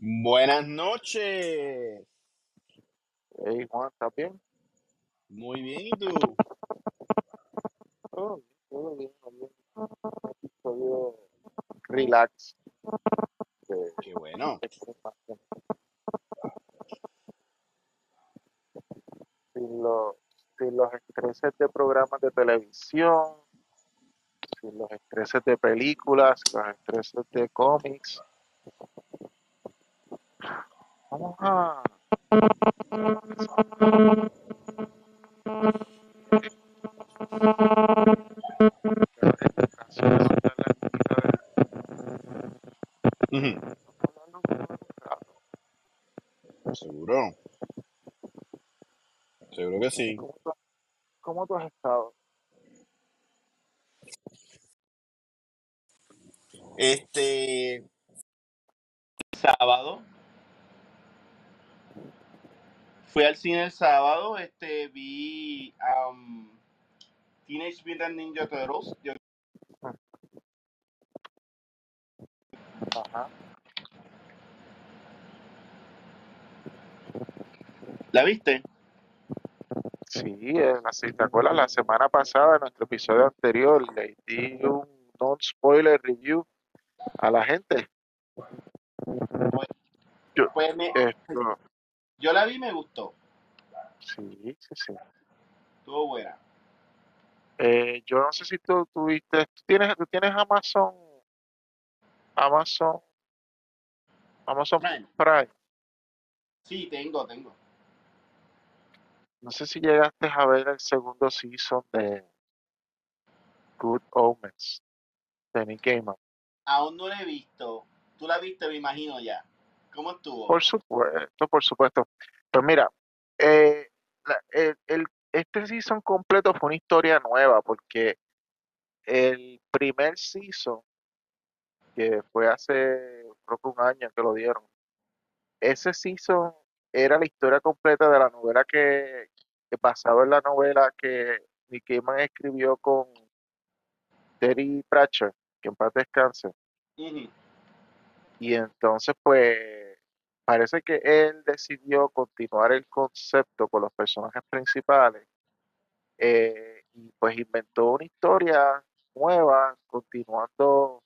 Buenas noches. Hey Juan, ¿estás bien? Muy bien, ¿y tú? Todo bien, todo bien, también. Episodio relax de Qué bueno. sin los, sin los estreses de programas de televisión, sin los estreses de películas, sin los estreses de cómics. Vamos a... Ujú, Seguro. Seguro que sí. ¿Cómo tú, cómo tú has estado? Este sábado fui al cine el sábado, este vi um, Teenage Mutant Ninja Turtles. Yo- Ajá. ¿La viste? Sí, en la, si te acuerdas, la semana pasada, en nuestro episodio anterior, le di un non-spoiler review a la gente. Pues, Yo, pues me- esto, yo la vi y me gustó. Sí, sí, sí. Estuvo buena. Eh, yo no sé si tú tuviste, tú tienes, tú tienes Amazon, Amazon, Amazon Prime. Prime. Sí, tengo, tengo. No sé si llegaste a ver el segundo season de Good Omens de Nick Gaiman. Aún no la he visto. Tú la viste, me imagino ya. ¿Cómo estuvo? Por supuesto, por supuesto. Pues mira, eh, la- el, el- este season completo fue una historia nueva porque el primer season, que fue hace creo que un año que lo dieron, ese season era la historia completa de la novela que, que basado en la novela que Nick Gaiman escribió con Terry Pratchett, que en paz descanse. Y entonces, pues, parece que él decidió continuar el concepto con los personajes principales eh, y pues inventó una historia nueva, continuando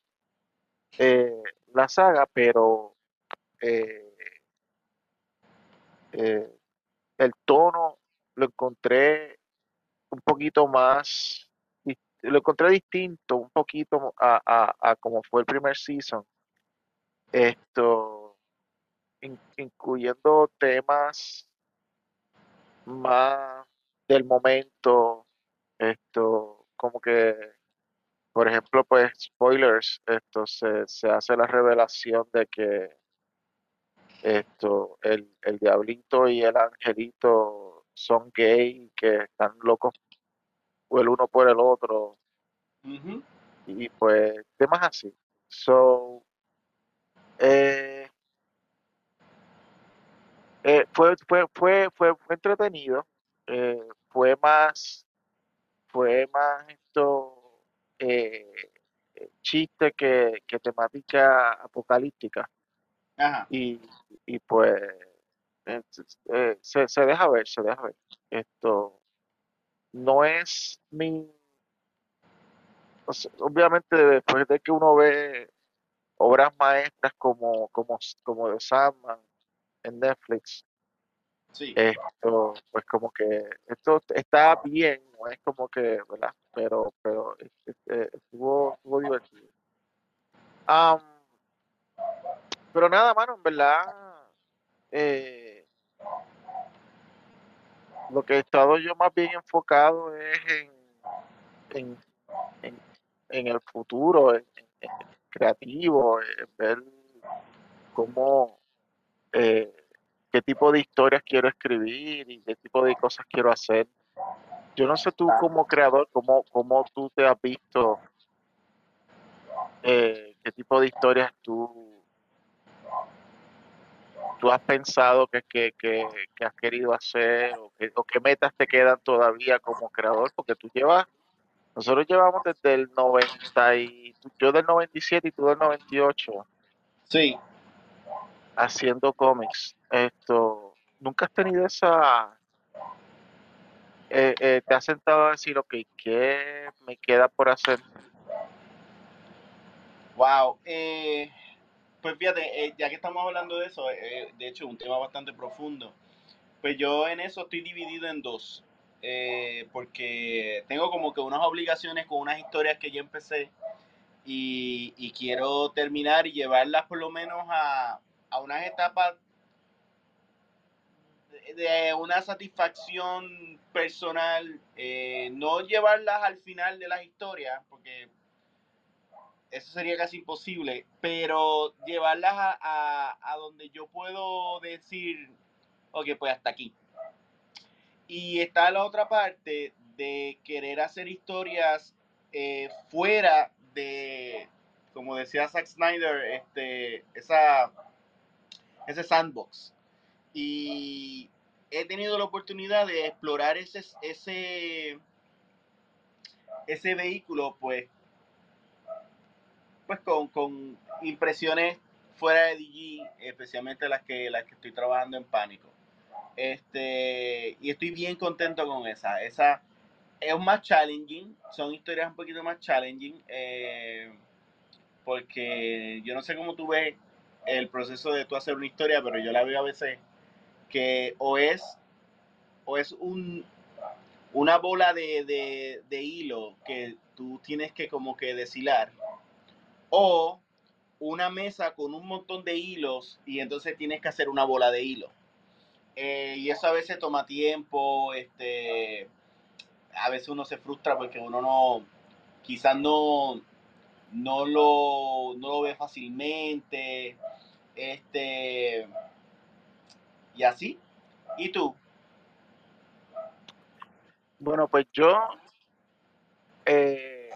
eh, la saga, pero eh, el tono lo encontré un poquito más, lo encontré distinto, un poquito a, a, a como fue el primer season. Esto, in- incluyendo temas más del momento, esto, como que, por ejemplo, pues, spoilers, esto, se, se hace la revelación de que esto, el, el diablito y el angelito son gay, que están locos el uno por el otro, y pues, temas así. So, eh, eh, fue, fue, fue, fue, fue entretenido, eh, fue más fue más esto eh, chiste que, que temática apocalíptica Ajá. y, y pues eh, se, se deja ver, se deja ver. Esto no es mi, o sea, obviamente después de que uno ve obras maestras como, como, como The Sandman en Netflix, Sí. esto pues como que esto está bien, no es como que, ¿verdad? Pero, pero este, estuvo, estuvo divertido. Am, pero nada, mano, en verdad, eh, lo que he estado yo más bien enfocado es en, en, en, en el futuro, en, en- en creativo, en ver cómo, eh, qué tipo de historias quiero escribir y qué tipo de cosas quiero hacer. Yo no sé tú como creador, cómo, cómo tú te has visto, eh, qué tipo de historias tú, tú has pensado que, que, que, has querido hacer o, qué metas te quedan todavía como creador, porque tú llevas, nosotros llevamos desde el 90 y yo del 97 y tú del 98, Sí. Haciendo cómics. Esto, ¿nunca has tenido esa... eh, eh, te has sentado a decir, ok, ¿qué me queda por hacer? Wow. Eh, pues fíjate, eh, ya que estamos hablando de eso, de hecho, un tema bastante profundo. Pues yo en eso estoy dividido en dos. porque tengo como que unas obligaciones con unas historias que ya empecé y quiero terminar y llevarlas por lo menos a, a unas etapas de, una satisfacción personal, eh, no llevarlas al final de las historias, porque eso sería casi imposible, pero llevarlas a, a, a donde yo puedo decir, ok, pues hasta aquí. Y está la otra parte de querer hacer historias eh, fuera de, como decía Zack Snyder, este, esa, ese sandbox. Y he tenido la oportunidad de explorar ese, ese, ese vehículo, pues, pues con, con impresiones fuera de DG, especialmente las que, las que estoy trabajando en Pánico. Este, y estoy bien contento con esa. Esa es más challenging, son historias un poquito más challenging, eh, porque yo no sé cómo tú ves el proceso de tú hacer una historia, pero yo la veo a veces que o es, o es un, una bola de, de, de hilo que tú tienes que como que deshilar, o una mesa con un montón de hilos y entonces tienes que hacer una bola de hilo. Eh, y eso a veces toma tiempo, este, a veces uno se frustra porque uno no, quizás no, no lo, no lo ve fácilmente, este, y así. ¿Y tú? Bueno, pues yo, eh,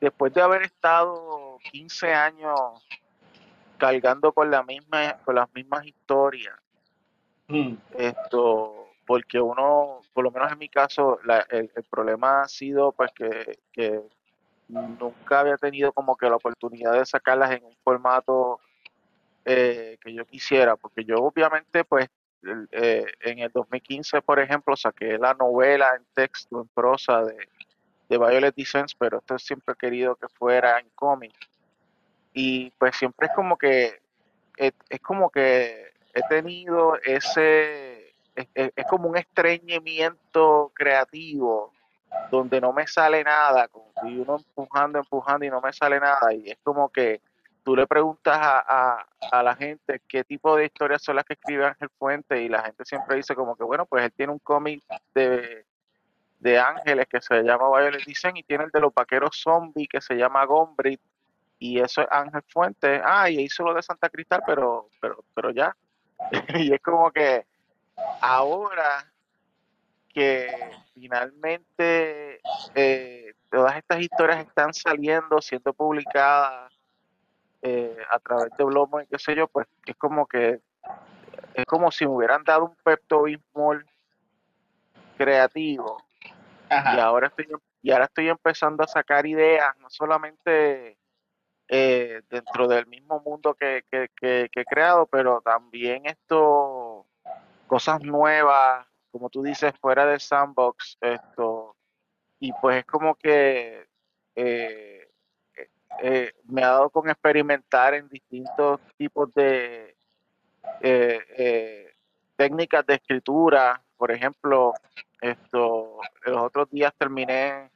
después de haber estado 15 años cargando con la misma, con las mismas historias, Mm. esto, porque uno, por lo menos en mi caso, la- el, el problema ha sido pues que, que nunca había tenido como que la oportunidad de sacarlas en un formato eh, que yo quisiera, porque yo obviamente pues eh, en el 2015, por ejemplo, saqué la novela en texto, en prosa de, de Violet Descent, pero esto siempre he querido que fuera en cómic. Y pues siempre es como que, es, como que he tenido ese, es, como un estreñimiento creativo donde no me sale nada, como y uno empujando, empujando y no me sale nada. Y es como que tú le preguntas a, a, a la gente qué tipo de historias son las que escribe Ángel Fuente y la gente siempre dice como que, bueno, pues él tiene un cómic de, de ángeles que se llama Violet Dicen y tiene el de los vaqueros zombies que se llama Gombrit y eso es Ángel Fuente. Ah, y hizo lo de Santa Cristal, pero, pero, pero ya. y es como que ahora que finalmente eh, todas estas historias están saliendo, siendo publicadas eh, a través de Blomo y qué sé yo, pues es como que es como si me hubieran dado un Pepto Bismol creativo. Y ahora estoy y ahora estoy empezando a sacar ideas, no solamente eh, dentro del mismo mundo que, que, que, que he creado, pero también esto cosas nuevas, como tú dices, fuera del sandbox, esto. Y pues es como que eh, eh, me ha dado con experimentar en distintos tipos de eh, eh, técnicas de escritura. Por ejemplo, esto, los otros días terminé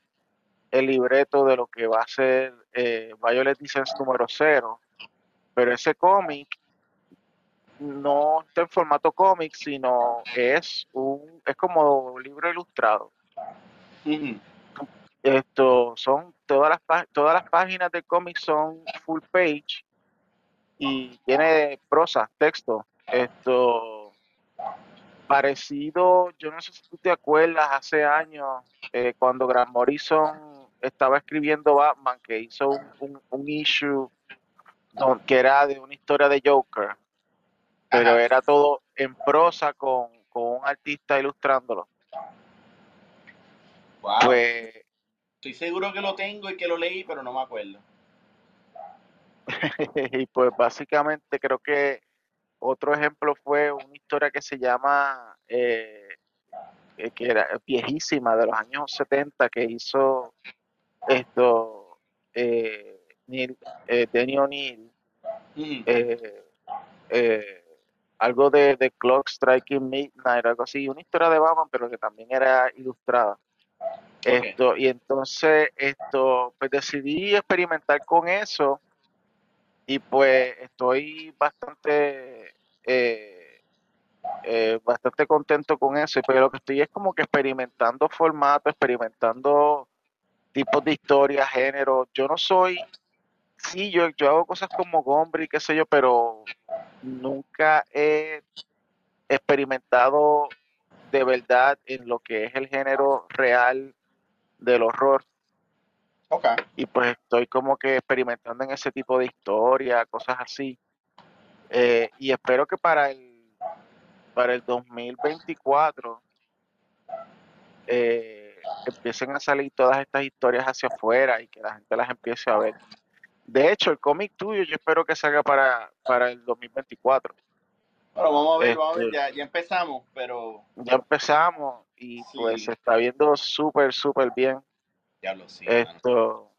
el libreto de lo que va a ser Violet Descent número cero, pero ese cómic no está en formato cómic, sino es un es como un libro ilustrado Ujú. Esto son todas las todas las páginas del cómic son full page y tiene prosa, texto. Esto parecido, yo no sé si tú te acuerdas hace años eh, cuando Grant Morrison estaba escribiendo Batman que hizo un, un- un issue don- que era de una historia de Joker, pero Ajá. era todo en prosa con, con un artista ilustrándolo. Wow. Pues Estoy seguro que lo tengo y que lo leí, pero no me acuerdo. y pues básicamente creo que otro ejemplo fue una historia que se llama, eh, eh, que era viejísima, de los años 70, que hizo esto, eh, Neil, eh, Danny O'Neill, Ujú. eh, eh, algo de, de Clock Striking Midnight, algo así, una historia de Batman, pero que también era ilustrada. Esto, y entonces esto, pues decidí experimentar con eso y pues estoy bastante eh, eh, bastante contento con eso, pero lo que estoy es como que experimentando formato, experimentando tipos de historia, género. Yo no soy, sí, yo, yo hago cosas como Gombrich, qué sé yo, pero nunca he experimentado de verdad en lo que es el género real del horror. Y pues estoy como que experimentando en ese tipo de historia, cosas así. Eh, y espero que para el, para el 2024 eh, empiecen a salir todas estas historias hacia afuera y que la gente las empiece a ver. De hecho, el cómic tuyo yo espero que salga para, para el 2024. Bueno, vamos a ver, vamos a ver, Este, ya, ya empezamos, pero ya empezamos y pues se está viendo súper, súper bien. ya lo sí, mano. Esto,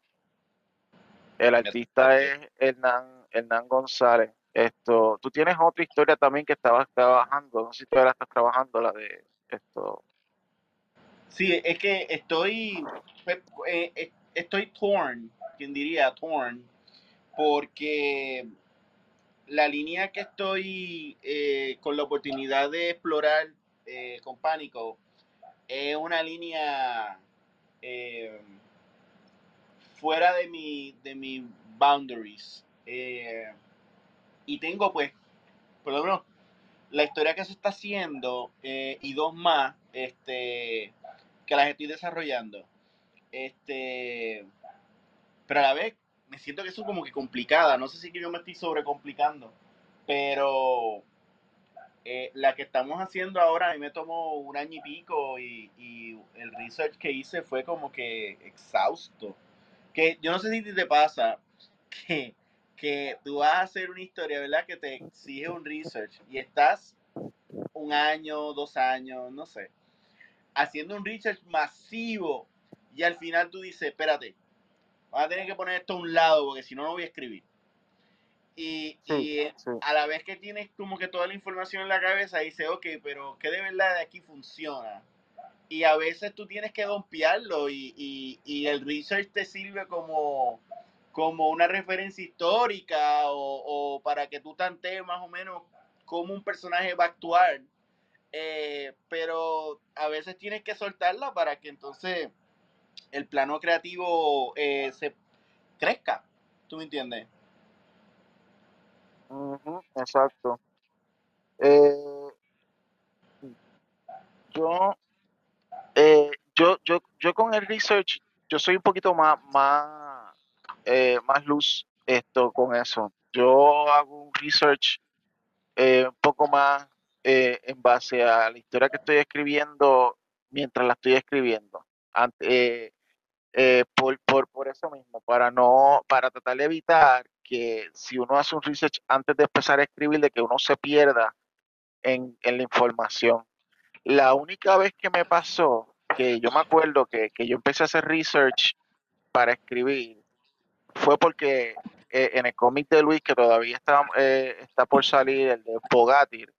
el artista es Hernán, Hernán González. Esto, tú tienes otra historia también que estabas trabajando, no sé si todavía la estás trabajando, la de esto. Sí, es que estoy, pues, eh, eh, estoy torn, quien diría torn, porque la línea que estoy eh, con la oportunidad de explorar eh, con Pánico es una línea eh, fuera de mi, de mis boundaries. Y tengo pues, por lo menos, la historia que se está haciendo y dos más este, que las estoy desarrollando. Este, pero a la vez siento que son como que complicada. No sé si yo me estoy sobrecomplicando, pero eh, la que estamos haciendo ahora a mí me tomó un año y pico y, y el research que hice fue como que exhausto. Que yo no sé si te pasa que, que tú vas a hacer una historia, ¿verdad? Que te exige un research y estás un año, dos años, no sé, haciendo un research masivo y al final tú dices, espérate, vas a tener que poner esto a un lado porque si no, no voy a escribir. Y, Sí, y sí. a la vez que tienes como que toda la información en la cabeza, dices, ok, pero ¿qué de verdad de aquí funciona? Y a veces tú tienes que dompearlo y, y, y el research te sirve como, como una referencia histórica o, o para que tú tantees más o menos cómo un personaje va a actuar. Eh, pero a veces tienes que soltarla para que entonces el plano creativo eh, se crezca. ¿Tú me entiendes? Exacto. Eh, yo, eh, yo, yo, yo con el research, yo soy un poquito más, más, eh, más luz esto con eso. Yo hago un research eh, un poco más en base a la historia que estoy escribiendo mientras la estoy escribiendo. Eh, eh, por, por, por eso mismo, para no, para tratar de evitar que si uno hace un research antes de empezar a escribir, de que uno se pierda en, en la información. La única vez que me pasó, que yo me acuerdo que, que yo empecé a hacer research para escribir, fue porque eh, en el cómic de Luis, que todavía está, eh, está por salir, el de Bogatir,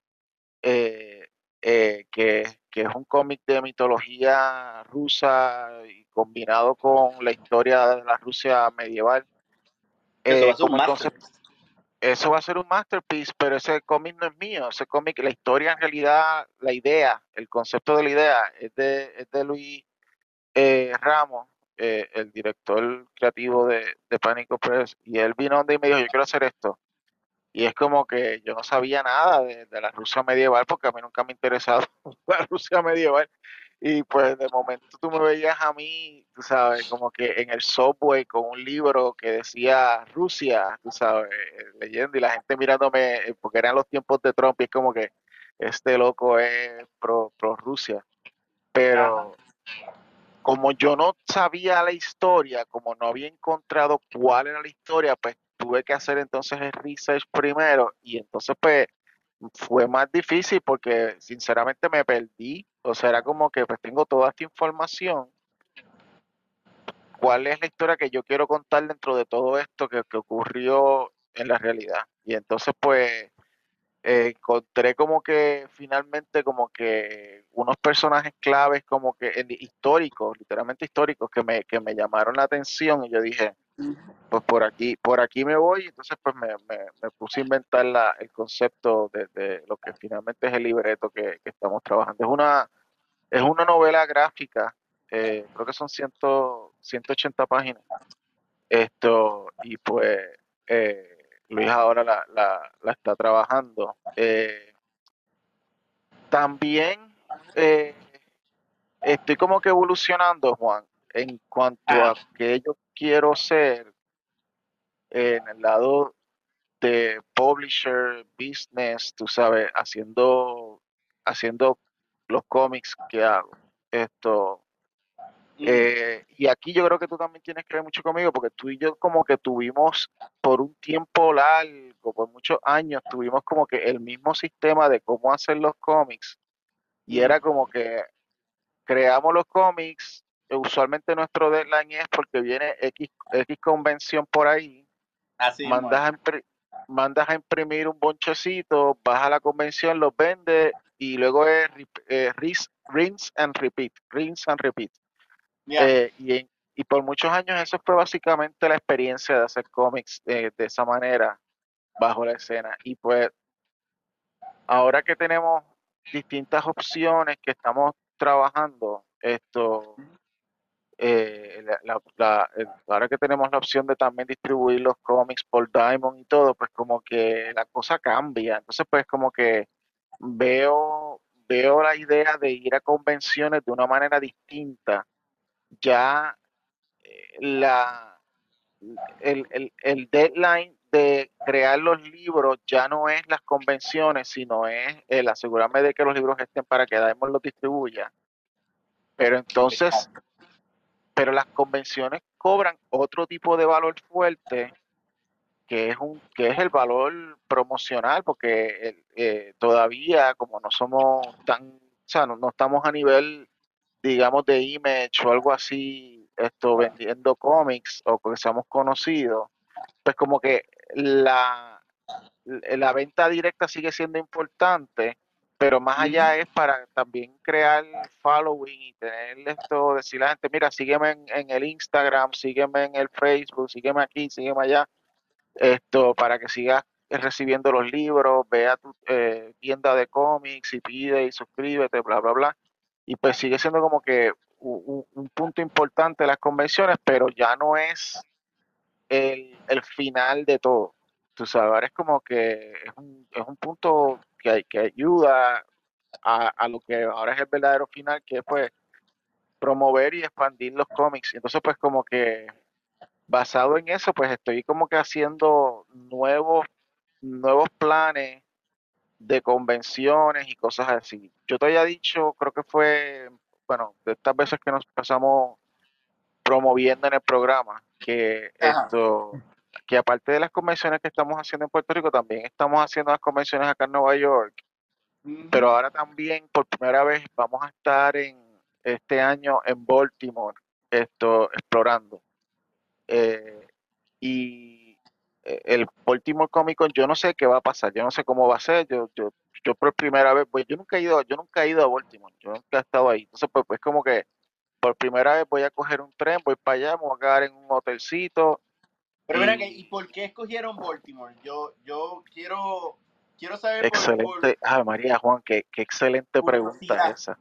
eh, eh, que, que es un cómic de mitología rusa y combinado con la historia de la Rusia medieval. Eso eh, va a ser un como el master. concepto- eso va a ser un masterpiece, pero ese cómic no es mío. Ese cómic, la historia en realidad, la idea, el concepto de la idea es de, es de Luis eh, Ramos, eh, el director creativo de, de Pánico Press, y él vino donde y me dijo, yo quiero hacer esto. Y es como que yo no sabía nada de, de la Rusia medieval porque a mí nunca me ha interesado la Rusia medieval. Y pues de momento tú me veías a mí, tú sabes, como que en el subway con un libro que decía Rusia, tú sabes, leyendo y la gente mirándome, eh, porque eran los tiempos de Trump y es como que este loco es pro, pro Rusia. Pero como yo no sabía la historia, como no había encontrado cuál era la historia, pues tuve que hacer entonces el research primero y entonces pues fue más difícil porque sinceramente me perdí. O sea, era como que pues tengo toda esta información. ¿Cuál es la historia que yo quiero contar dentro de todo esto que, ocurrió en la realidad? Y entonces pues eh, encontré como que finalmente como que unos personajes claves como que históricos, literalmente históricos, que me, que me llamaron la atención y yo dije, pues por aquí, por aquí me voy, entonces pues me, me, me puse a inventar la, el concepto de, de, lo que finalmente es el libreto que, que, estamos trabajando. Es una, es una novela gráfica, eh, creo que son 100, 180 páginas. Esto, y pues eh, Luis ahora la, la, la está trabajando. Eh, también estoy como que evolucionando, Juan, en cuanto a que yo quiero ser en el lado de publisher, business, tú sabes, haciendo, haciendo los cómics que hago. Esto, eh, y aquí yo creo que tú también tienes que ver mucho conmigo, porque tú y yo como que tuvimos por un tiempo largo, por muchos años, tuvimos como que el mismo sistema de cómo hacer los cómics. Y era como que creamos los cómics, usualmente nuestro deadline es porque viene X, X convención por ahí, Así mandas, a impri- mandas a imprimir un bonchecito, vas a la convención, los vendes y luego es eh, rinse, rinse and repeat, rinse and repeat. Yeah. Eh, y por muchos años eso fue básicamente la experiencia de hacer cómics eh, de esa manera, bajo la escena. Y pues ahora que tenemos distintas opciones que estamos trabajando, esto, eh, el- ahora que tenemos la opción de también distribuir los cómics por Diamond y todo, pues como que la cosa cambia. Entonces pues como que veo, veo la idea de ir a convenciones de una manera distinta. Ya eh, la, el, el, el deadline de crear los libros ya no es las convenciones, sino es el asegurarme de que los libros estén para que Diamond los distribuya. Pero entonces, pero las convenciones cobran otro tipo de valor fuerte que es un que es el valor promocional porque eh, todavía como no somos tan o sea no, no estamos a nivel digamos de image o algo así esto vendiendo cómics o que seamos conocidos pues como que la la venta directa sigue siendo importante pero más allá es para también crear following y tener esto, decirle a la gente, mira, sígueme en, en el Instagram, sígueme en el Facebook, sígueme aquí, sígueme allá, esto, para que sigas recibiendo los libros, vea tu eh, tienda de cómics y pide y suscríbete, bla, bla, bla. Y pues sigue siendo como que un, un- un punto importante de las convenciones, pero ya no es el, el final de todo. Tú sabes, es como que es un, es un punto que, que ayuda a, a lo que ahora es el verdadero final, que es pues promover y expandir los cómics. Entonces pues como que basado en eso, pues estoy como que haciendo nuevos, nuevos planes de convenciones y cosas así. Yo te había dicho, creo que fue, bueno, de estas veces que nos pasamos promoviendo en el programa, que Ajá. esto, que aparte de las convenciones que estamos haciendo en Puerto Rico, también estamos haciendo las convenciones acá en Nueva York, pero ahora también por primera vez vamos a estar en este año en Baltimore, esto, explorando. Eh, y eh, el Baltimore Comic Con, yo no sé qué va a pasar, yo no sé cómo va a ser, yo, yo, yo por primera vez, pues yo nunca he ido, yo nunca he ido a Baltimore, yo nunca he estado ahí, entonces pues, pues como que por primera vez voy a coger un tren, voy para allá, me voy a quedar en un hotelcito. Pero mira que, y- ¿y por qué escogieron Baltimore? Yo, yo quiero, quiero saber por, por- Excelente, ay María Juan, qué, qué excelente pregunta esa,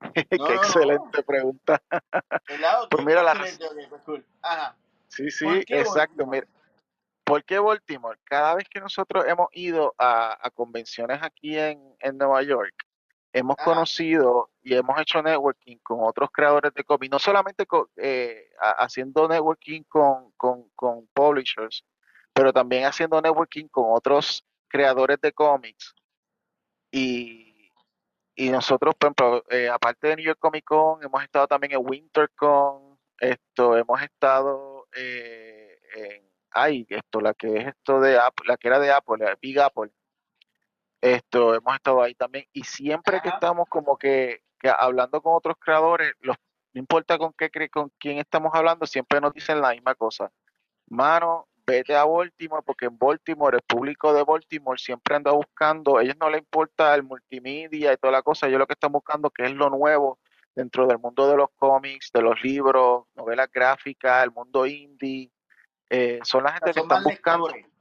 No, qué no, no. excelente pregunta. ¿verdad? Ok, Pues mira, la- excelente, cool. Ajá. Sí, sí, ¿Por qué exacto. Baltimore? Mira, ¿por qué Baltimore? Cada vez que nosotros hemos ido a, a convenciones aquí en, en Nueva York, hemos Ajá. conocido y hemos hecho networking con otros creadores de cómics, no solamente eh, ha- haciendo networking con, con, con publishers, pero también haciendo networking con otros creadores de cómics. Y, y nosotros, por ejemplo, eh, aparte de New York Comic Con, hemos estado también en WinterCon, esto, hemos estado eh, en, ay, esto, la que es esto de Apple, la que era de Apple, la Big Apple, Esto, hemos estado ahí también. Y siempre que estamos como que, que hablando con otros creadores, los, no importa con qué con quién estamos hablando, siempre nos dicen la misma cosa. Mano, vete a Baltimore, porque en Baltimore, el público de Baltimore siempre anda buscando, a ellos no les importa el multimedia y toda la cosa, ellos lo que están buscando que es lo nuevo dentro del mundo de los cómics, de los libros, novelas gráficas, el mundo indie. Eh, son la gente que están buscando. lectores.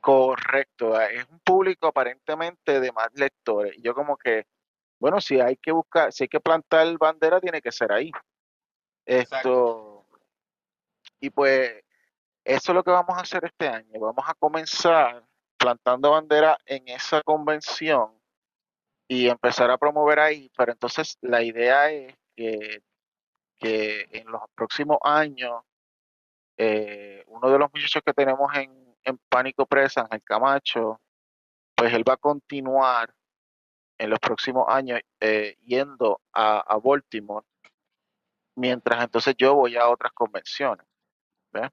Correcto, es un público aparentemente de más lectores. Y yo como que, bueno, si hay que buscar, si hay que plantar bandera, tiene que ser ahí. Exacto. Esto, y pues eso es lo que vamos a hacer este año. Vamos a comenzar plantando bandera en esa convención y empezar a promover ahí. Pero entonces la idea es que, que en los próximos años, eh, uno de los muchachos que tenemos en, en Pánico Presa, el Camacho, pues él va a continuar en los próximos años eh, yendo a, a Baltimore, mientras entonces yo voy a otras convenciones. ¿ves?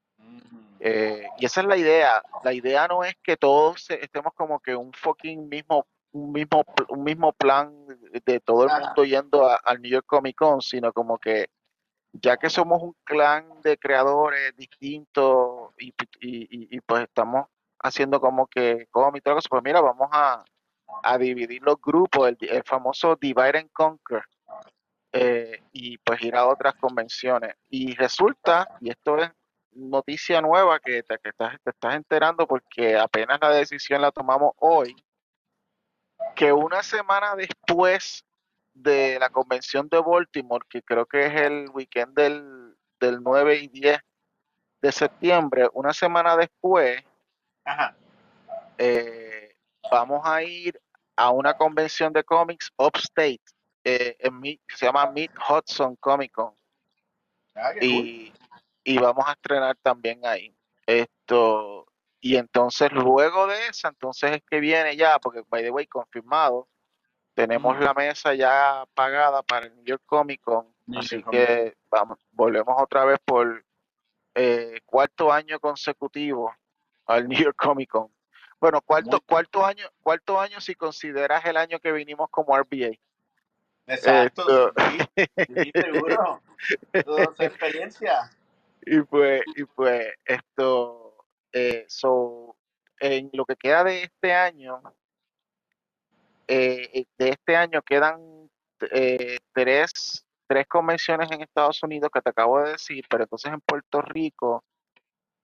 Eh, y esa es la idea. La idea no es que todos estemos como que un fucking mismo, un mismo, un mismo plan de- todo el mundo yendo al New York Comic Con, sino como que ya que somos un clan de creadores distintos y, y- y- y, pues estamos haciendo como que cómic y todo eso, pues mira, vamos a, a dividir los grupos, el, el famoso divide and conquer, eh, y pues ir a otras convenciones. Y resulta, y esto es noticia nueva que te, que estás, te estás enterando porque apenas la decisión la tomamos hoy, que una semana después de la convención de Baltimore, que creo que es el weekend del, del 9 y 10 de septiembre, una semana después, Ajá. eh, vamos a ir a una convención de cómics upstate, eh, en se llama Mid Hudson Comic Con, Ah, cool. y, y vamos a estrenar también ahí. Esto, y entonces luego de esa, entonces es que viene ya, porque by the way, confirmado, tenemos la mesa ya pagada para el New York Comic Con, New así York que vamos, volvemos otra vez por eh, cuarto año consecutivo al New York Comic Con. Bueno, cuarto, cuarto año, cuarto año si consideras el año que vinimos como RBA. Exacto, sí, sí, seguro. Toda experiencia. y pues, y pues esto, eh, so, en lo que queda de este año, eh, de este año quedan eh, tres, tres convenciones en Estados Unidos que te acabo de decir, pero entonces en Puerto Rico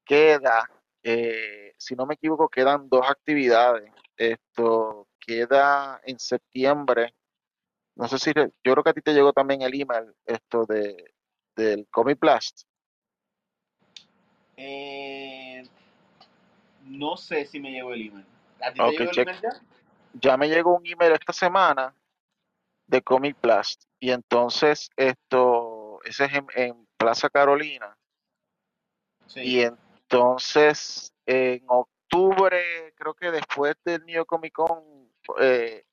queda, eh, si no me equivoco, quedan dos actividades. Esto queda en septiembre. No sé si, yo creo que a ti te llegó también el email, esto de, del Comic Blast. Eh, no sé si me llegó el email. ¿A ti te llegó el email ya? Ya me llegó un email esta semana de Comic Blast. Y entonces esto, ese es en, en Plaza Carolina. Sí. Y entonces en octubre, creo que después del New York Comic Con, eh,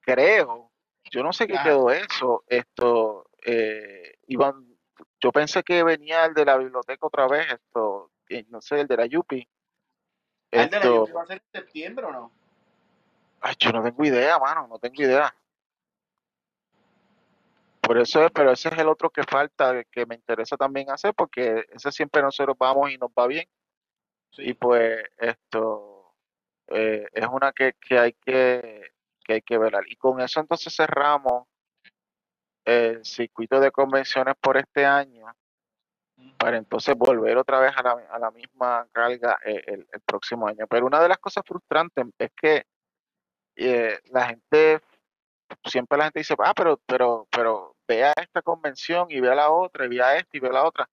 creo, yo no sé qué quedó eso, esto, eh, iban, yo pensé que venía el de la biblioteca otra vez, esto, no sé, el de la Yupi. ¿Ah, el de la Yupi va a ser en septiembre o no? ay, yo no tengo idea, mano, no tengo idea. Por eso es, pero ese es el otro que falta, que me interesa también hacer, porque ese siempre nosotros vamos y nos va bien. Y pues esto eh, es una que, que hay que, que hay que velar. Y con eso entonces cerramos el circuito de convenciones por este año, para entonces volver otra vez a la, a la misma carga eh, el, el próximo año. Pero una de las cosas frustrantes es que eh, la gente, siempre la gente dice, ah, pero, pero, pero vea esta convención y vea la otra, y vea esta y vea la otra.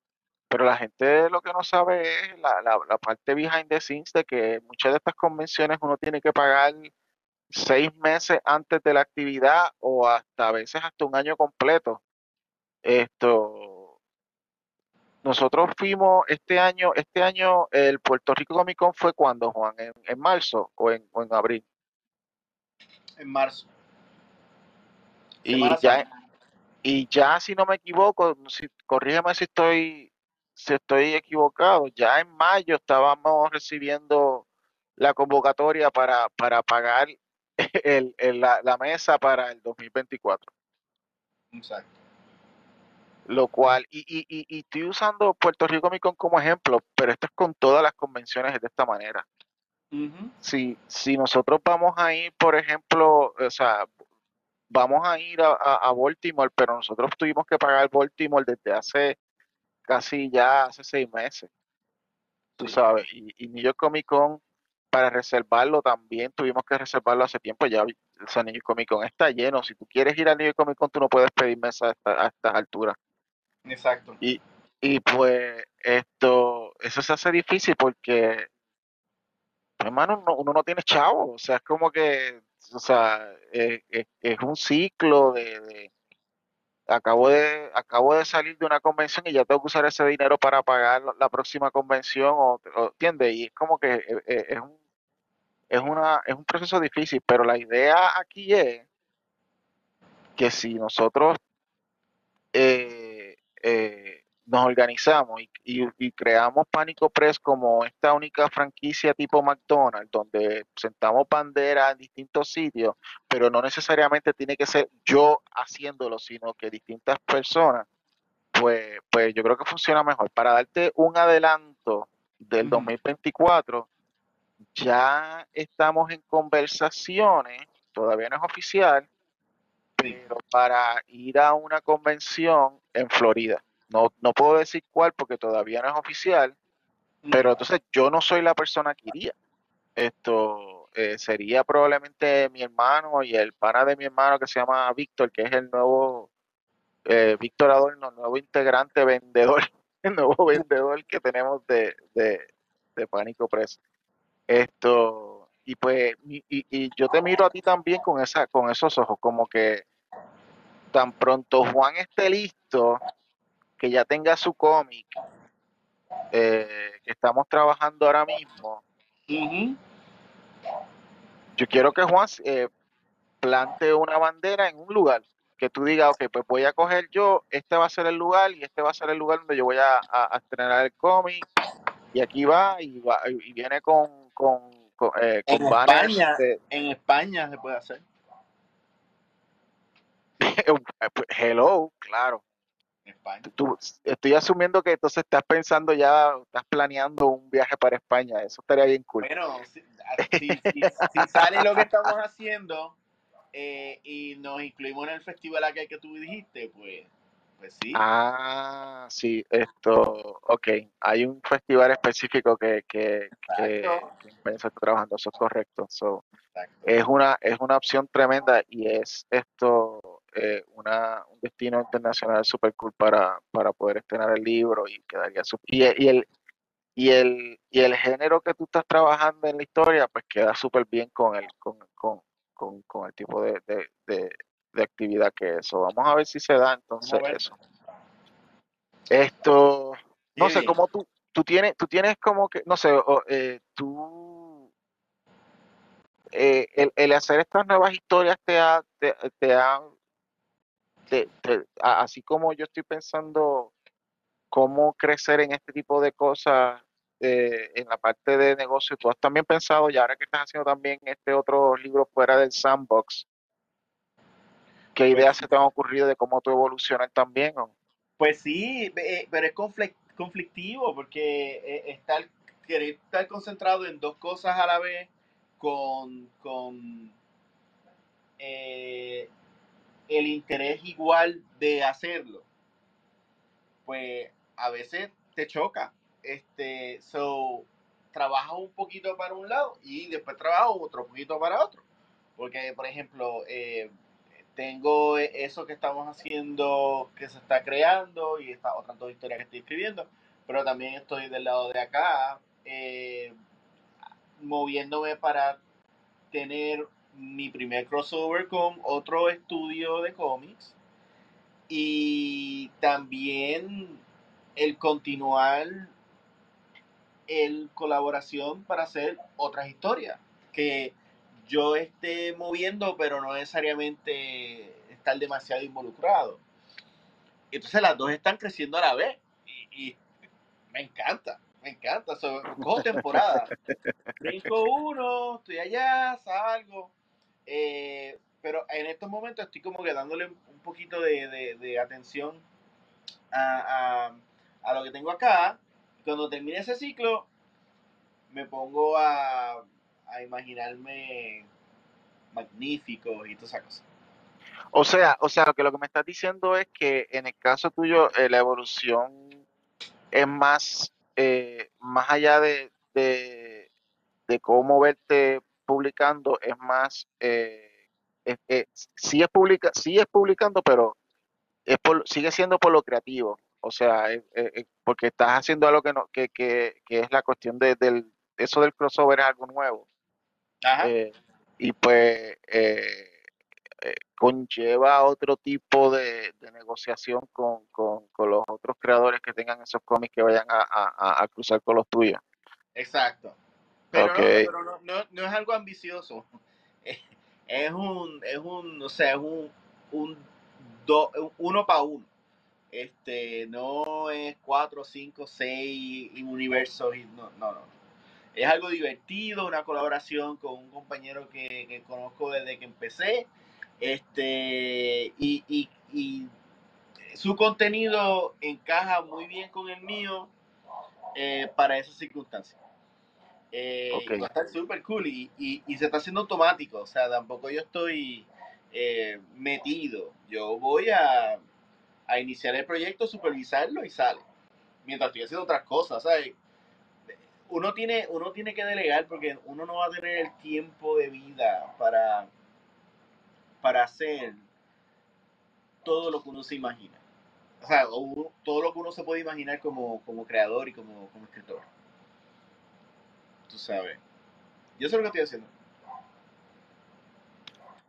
Pero la gente lo que no sabe es la, la, la parte behind the scenes de que muchas de estas convenciones uno tiene que pagar seis meses antes de la actividad o hasta a veces hasta un año completo. Esto, nosotros fuimos este año, este año el Puerto Rico Comic Con fue cuando, Juan, en, en marzo o en, o en abril. En marzo. Y ya, y ya si no me equivoco, si, corrígeme si estoy, si estoy equivocado, ya en mayo estábamos recibiendo la convocatoria para, para pagar el, el- la, la mesa para el 2024. Exacto. Lo cual, y, y, y, y estoy usando Puerto Rico Comic Con como ejemplo, pero esto es con todas las convenciones de esta manera. Ujú. Si, si nosotros vamos a ir, por ejemplo, o sea, vamos a ir a, a, a Baltimore, pero nosotros tuvimos que pagar Baltimore desde hace casi ya hace seis meses, tú sabes, y, y New York Comic Con, para reservarlo también tuvimos que reservarlo hace tiempo, ya, o sea, New York Comic Con está lleno, si tú quieres ir a New York Comic Con, tú no puedes pedir mesa a, esta- a estas alturas. Exacto. Y, y pues esto, eso se hace difícil porque, pues, hermano, uno, uno no tiene chavo, o sea, es como que, o sea, es, es- es un ciclo de, de- acabo de, acabo de salir de una convención y ya tengo que usar ese dinero para pagar la- próxima convención, o, o- ¿entiendes? Y es como que eh, eh, es un, es una, es un proceso difícil, pero la idea aquí es que si nosotros eh, eh, nos organizamos y, y- y creamos Pánico Press como esta única franquicia tipo McDonald's, donde sentamos banderas en distintos sitios, pero no necesariamente tiene que ser yo haciéndolo, sino que distintas personas, pues, pues yo creo que funciona mejor. Para darte un adelanto del Ujú. 2024, ya estamos en conversaciones, todavía no es oficial, pero para ir a una convención en Florida. No, no puedo decir cuál porque todavía no es oficial, pero entonces yo no soy la persona que iría. Esto eh, sería probablemente mi hermano y el pana de mi hermano que se llama Víctor, que es el nuevo, eh, Víctor Adorno, el nuevo integrante vendedor, el nuevo vendedor que tenemos de, de, de Pánico Press. Esto, y pues, y- y yo te miro a ti también con esa, con esos ojos, como que tan pronto Juan esté listo, que ya tenga su cómic, eh, que estamos trabajando ahora mismo, yo quiero que Juan eh, plante una bandera en un lugar, que tú digas, ok, pues voy a coger yo, este va a ser el lugar y este va a ser el lugar donde yo voy a, a- a estrenar el cómic, y aquí va y, va, y viene con, con, con, eh, con En banners España, de- en España se puede hacer. hello, claro. España. Tú, estoy asumiendo que entonces estás pensando ya, estás planeando un viaje para España, eso estaría bien cool. Bueno, si, si, si- si sale lo que estamos haciendo eh, y nos incluimos en el festival aquel que tú dijiste, pues, pues sí. Ah, sí, esto, ok, hay un festival específico que, que, que, que está trabajando, eso es correcto. So, es una, es una opción tremenda y es esto eh, una, un destino internacional super cool para, para poder estrenar el libro y quedaría su- y, y el y el y el género que tú estás trabajando en la historia pues queda súper bien con el con, con, con, con el tipo de, de, de, de actividad que es. Eso vamos a ver si se da entonces eso. Esto no sé cómo tú tú tienes tú tienes como que no sé o, eh, tú eh, el, el hacer estas nuevas historias te ha, te, te ha te- te- a- así como yo estoy pensando cómo crecer en este tipo de cosas eh, en la parte de negocio, tú has también pensado, y ahora que estás haciendo también este otro libro fuera del sandbox, ¿qué Pues ideas se te han ocurrido de cómo tú evolucionar también? o? Pues sí, eh, pero es conflic- conflictivo porque eh, estar, querer estar concentrado en dos cosas a la vez con, con eh, el interés igual de hacerlo, pues a veces te choca. Este, so, trabajas un poquito para un lado y después trabajas otro poquito para otro. Porque, por ejemplo, eh, tengo eso que estamos haciendo, que se está creando y estas otras dos historias que estoy escribiendo, pero también estoy del lado de acá, eh, moviéndome para tener mi primer crossover con otro estudio de cómics. Y también el continuar el colaboración para hacer otras historias que yo esté moviendo pero no necesariamente estar demasiado involucrado. Entonces las dos están creciendo a la vez. Y, y me encanta me encanta. So, cojo temporada brinco uno estoy allá salgo pero en estos momentos estoy como que dándole un poquito de, atención a, lo que tengo acá. Cuando termine ese ciclo, me pongo a, a imaginarme magnífico y todas esas cosas. O sea, o sea, lo que lo que me estás diciendo es que en el caso tuyo eh, la evolución es más, eh, más allá de, de, cómo verte publicando, es más, eh, sí, es publica, sí es publicando, pero es sigue siendo por lo creativo. O sea, porque estás haciendo algo que, no, que, que, que es la cuestión de, del, eso del crossover es algo nuevo. Ajá. y pues eh, conlleva otro tipo de, negociación con, los otros creadores que tengan esos cómics que vayan a, cruzar con los tuyos. Exacto. Pero, no, es algo ambicioso. Es un, es un, o sea, es un, un uno para uno. Este, no es cuatro, cinco, seis universos. Y no, no, no. Es algo divertido, una colaboración con un compañero que, que conozco desde que empecé este, y, su contenido encaja muy bien con el mío eh, para esas circunstancias. Eh, va a estar súper cool y, se está haciendo automático, o sea, tampoco yo estoy eh, metido. Yo voy a, a, iniciar el proyecto, supervisarlo y sale. Mientras estoy haciendo otras cosas, ¿sabes? Uno tiene, uno tiene que delegar porque uno no va a tener el tiempo de vida para para hacer todo lo que uno se imagina. O sea, todo lo que uno se puede imaginar como, creador y como, escritor. Tú sabes. Yo sé lo que estoy haciendo.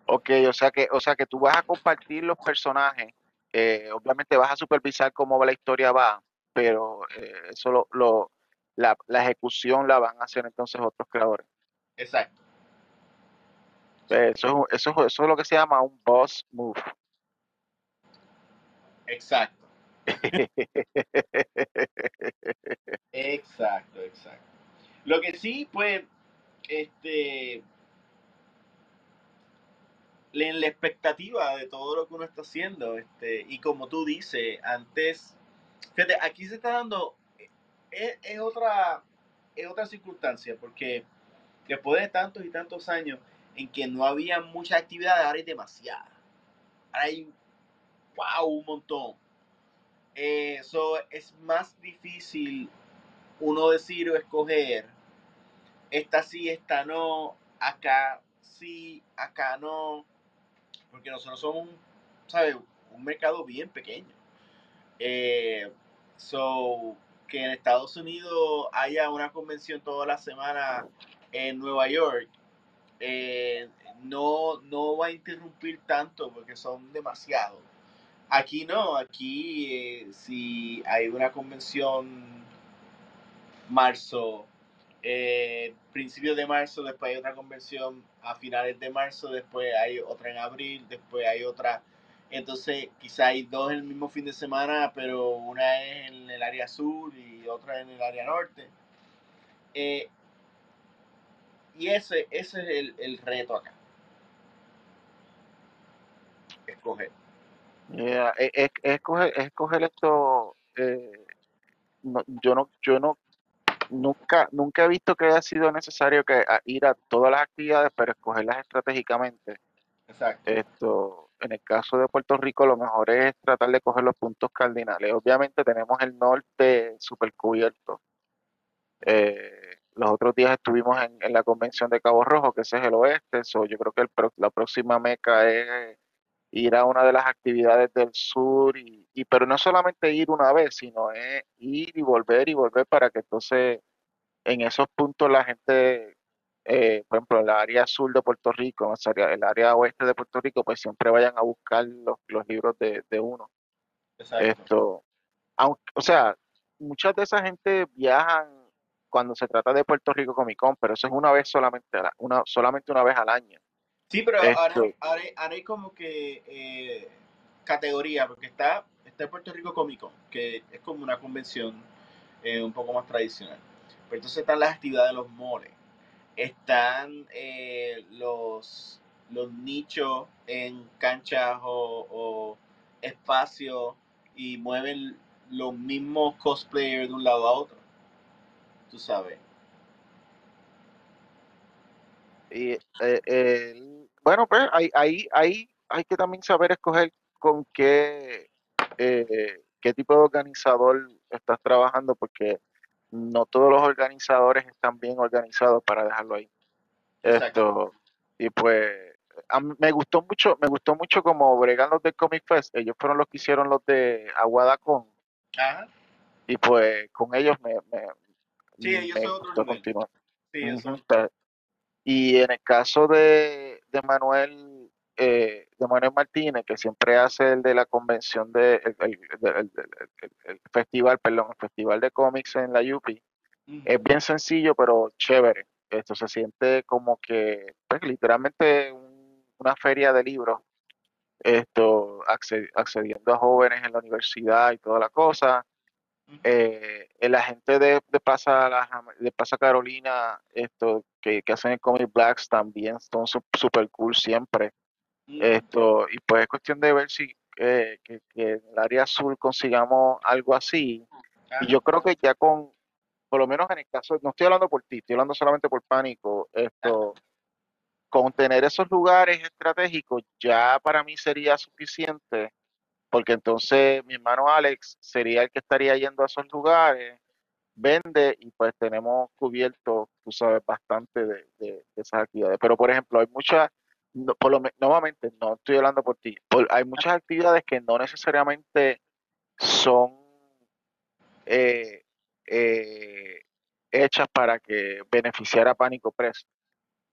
Ok, o sea que, o sea que tú vas a compartir los personajes. Eh, obviamente vas a supervisar cómo la historia va, pero eh, eso lo, la, la ejecución la van a hacer entonces otros creadores. Exacto. Eso, eso, eso es lo que se llama un boss move. Exacto. exacto, exacto. Lo que sí, pues, este, la expectativa de todo lo que uno está haciendo, este, y como tú dices, antes, fíjate, aquí se está dando, es, es otra, es otra circunstancia, porque después de tantos y tantos años, en que no había mucha actividad, ahora hay demasiada. Ahora hay, wow, un montón. Eso eh, es más difícil uno decir o escoger, esta sí, esta no, acá sí, acá no, porque nosotros somos, ¿sabes? Un mercado bien pequeño. Eh, so, que en Estados Unidos haya una convención toda la semana en Nueva York eh, no, no va a interrumpir tanto porque son demasiados. Aquí no, aquí eh, si hay una convención marzo, eh, principios de marzo, después hay otra convención a finales de marzo, después hay otra en abril, después hay otra. Entonces, quizá hay dos en el mismo fin de semana, pero una es en el área sur y otra en el área norte. Eh, y ese, ese es el, el reto acá. Escoger. Yeah, es, escoger, escoger esto. Eh, no, yo no, yo no, nunca, nunca he visto que haya sido necesario que ir a todas las actividades, pero escogerlas estratégicamente. Exacto. Esto, en el caso de Puerto Rico, lo mejor es tratar de coger los puntos cardinales. Obviamente tenemos el norte super cubierto. Eh, los otros días estuvimos en, la convención de Cabo Rojo, que ese es el oeste. So, yo creo que el, la próxima meca es ir a una de las actividades del sur, y, pero no solamente ir una vez, sino ir y volver y volver para que entonces en esos puntos la gente, eh, por ejemplo, en la área sur de Puerto Rico, en el área oeste de Puerto Rico, pues siempre vayan a buscar los, los libros de, de uno. Exacto. Esto, aunque, o sea, muchas de esa gente viajan cuando se trata de Puerto Rico Comic Con, pero eso es una vez solamente, una, solamente una vez al año. Sí, pero ahora, hay como que eh, categoría, porque está, está Puerto Rico Comic Con, que es como una convención eh, un poco más tradicional. Pero entonces están las actividades de los moles, están eh, los los nichos en canchas o, o espacios y mueven los mismos cosplayers de un lado a otro. Tú sabes. Y, eh, el- bueno, pues ahí, ahí, ahí hay que también saber escoger con qué, eh, qué tipo de organizador estás trabajando, porque no todos los organizadores están bien organizados para dejarlo ahí. Exacto. Esto, y pues a me gustó mucho, me gustó mucho como bregan los de Comic Fest. Ellos fueron los que hicieron los de Aguadacón. Ajá. Y pues con ellos me, me, Sí, ellos me son gustó continuar. Sí, ta- Y en el caso de, de Manuel, eh, de Manuel Martínez, que siempre hace el de la convención de, el, el- festival, perdón, el festival de cómics en la UPI, Ujú. es bien sencillo, pero chévere. Esto se siente como que, pues, literalmente un- una feria de libros, esto, acce- accediendo a jóvenes en la universidad y toda la cosa. Eh, la gente de, de Plaza, Las Am- de Plaza Carolina, esto, que, que hacen el Comic Blacks también son su- super cool siempre. Esto, y pues es cuestión de ver si eh, que, que en el área azul consigamos algo así. Y yo creo que ya con, por lo menos en el caso, no estoy hablando por ti, estoy hablando solamente por pánico, esto, con tener esos lugares estratégicos ya para mí sería suficiente, porque entonces mi hermano Alex sería el que estaría yendo a esos lugares, vende y pues tenemos cubierto, tú sabes, bastante de, de- de esas actividades. Pero por ejemplo, hay muchas, no, por lo, me- nuevamente, no estoy hablando por ti, por- hay muchas actividades que no necesariamente son eh, eh, hechas para que beneficiar a Pánico Press.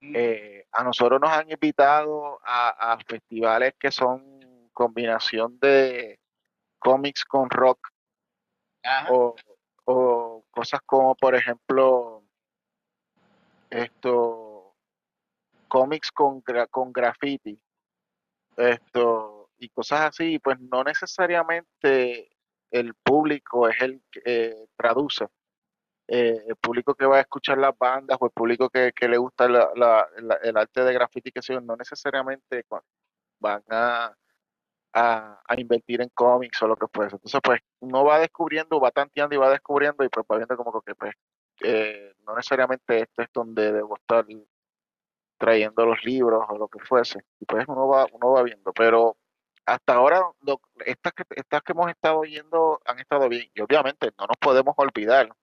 Ujú. Eh, a nosotros nos han invitado a, a festivales que son combinación de cómics con rock o, o cosas como, por ejemplo, esto, cómics con, gra- con graffiti, esto, y cosas así, pues no necesariamente el público es el que eh, traduce. Eh, el público que va a escuchar las bandas o el público que, que le gusta la- la- la- el arte de graffiti, que yo, no necesariamente van a, a, a invertir en cómics o lo que fuese. Entonces, pues uno va descubriendo, va tanteando y va descubriendo y pues va viendo como que pues eh, no necesariamente esto es donde debo estar trayendo los libros o lo que fuese. Y pues uno va, uno va viendo. Pero hasta ahora, lo- estas, que, estas que hemos estado viendo han estado bien. Y obviamente no nos podemos olvidar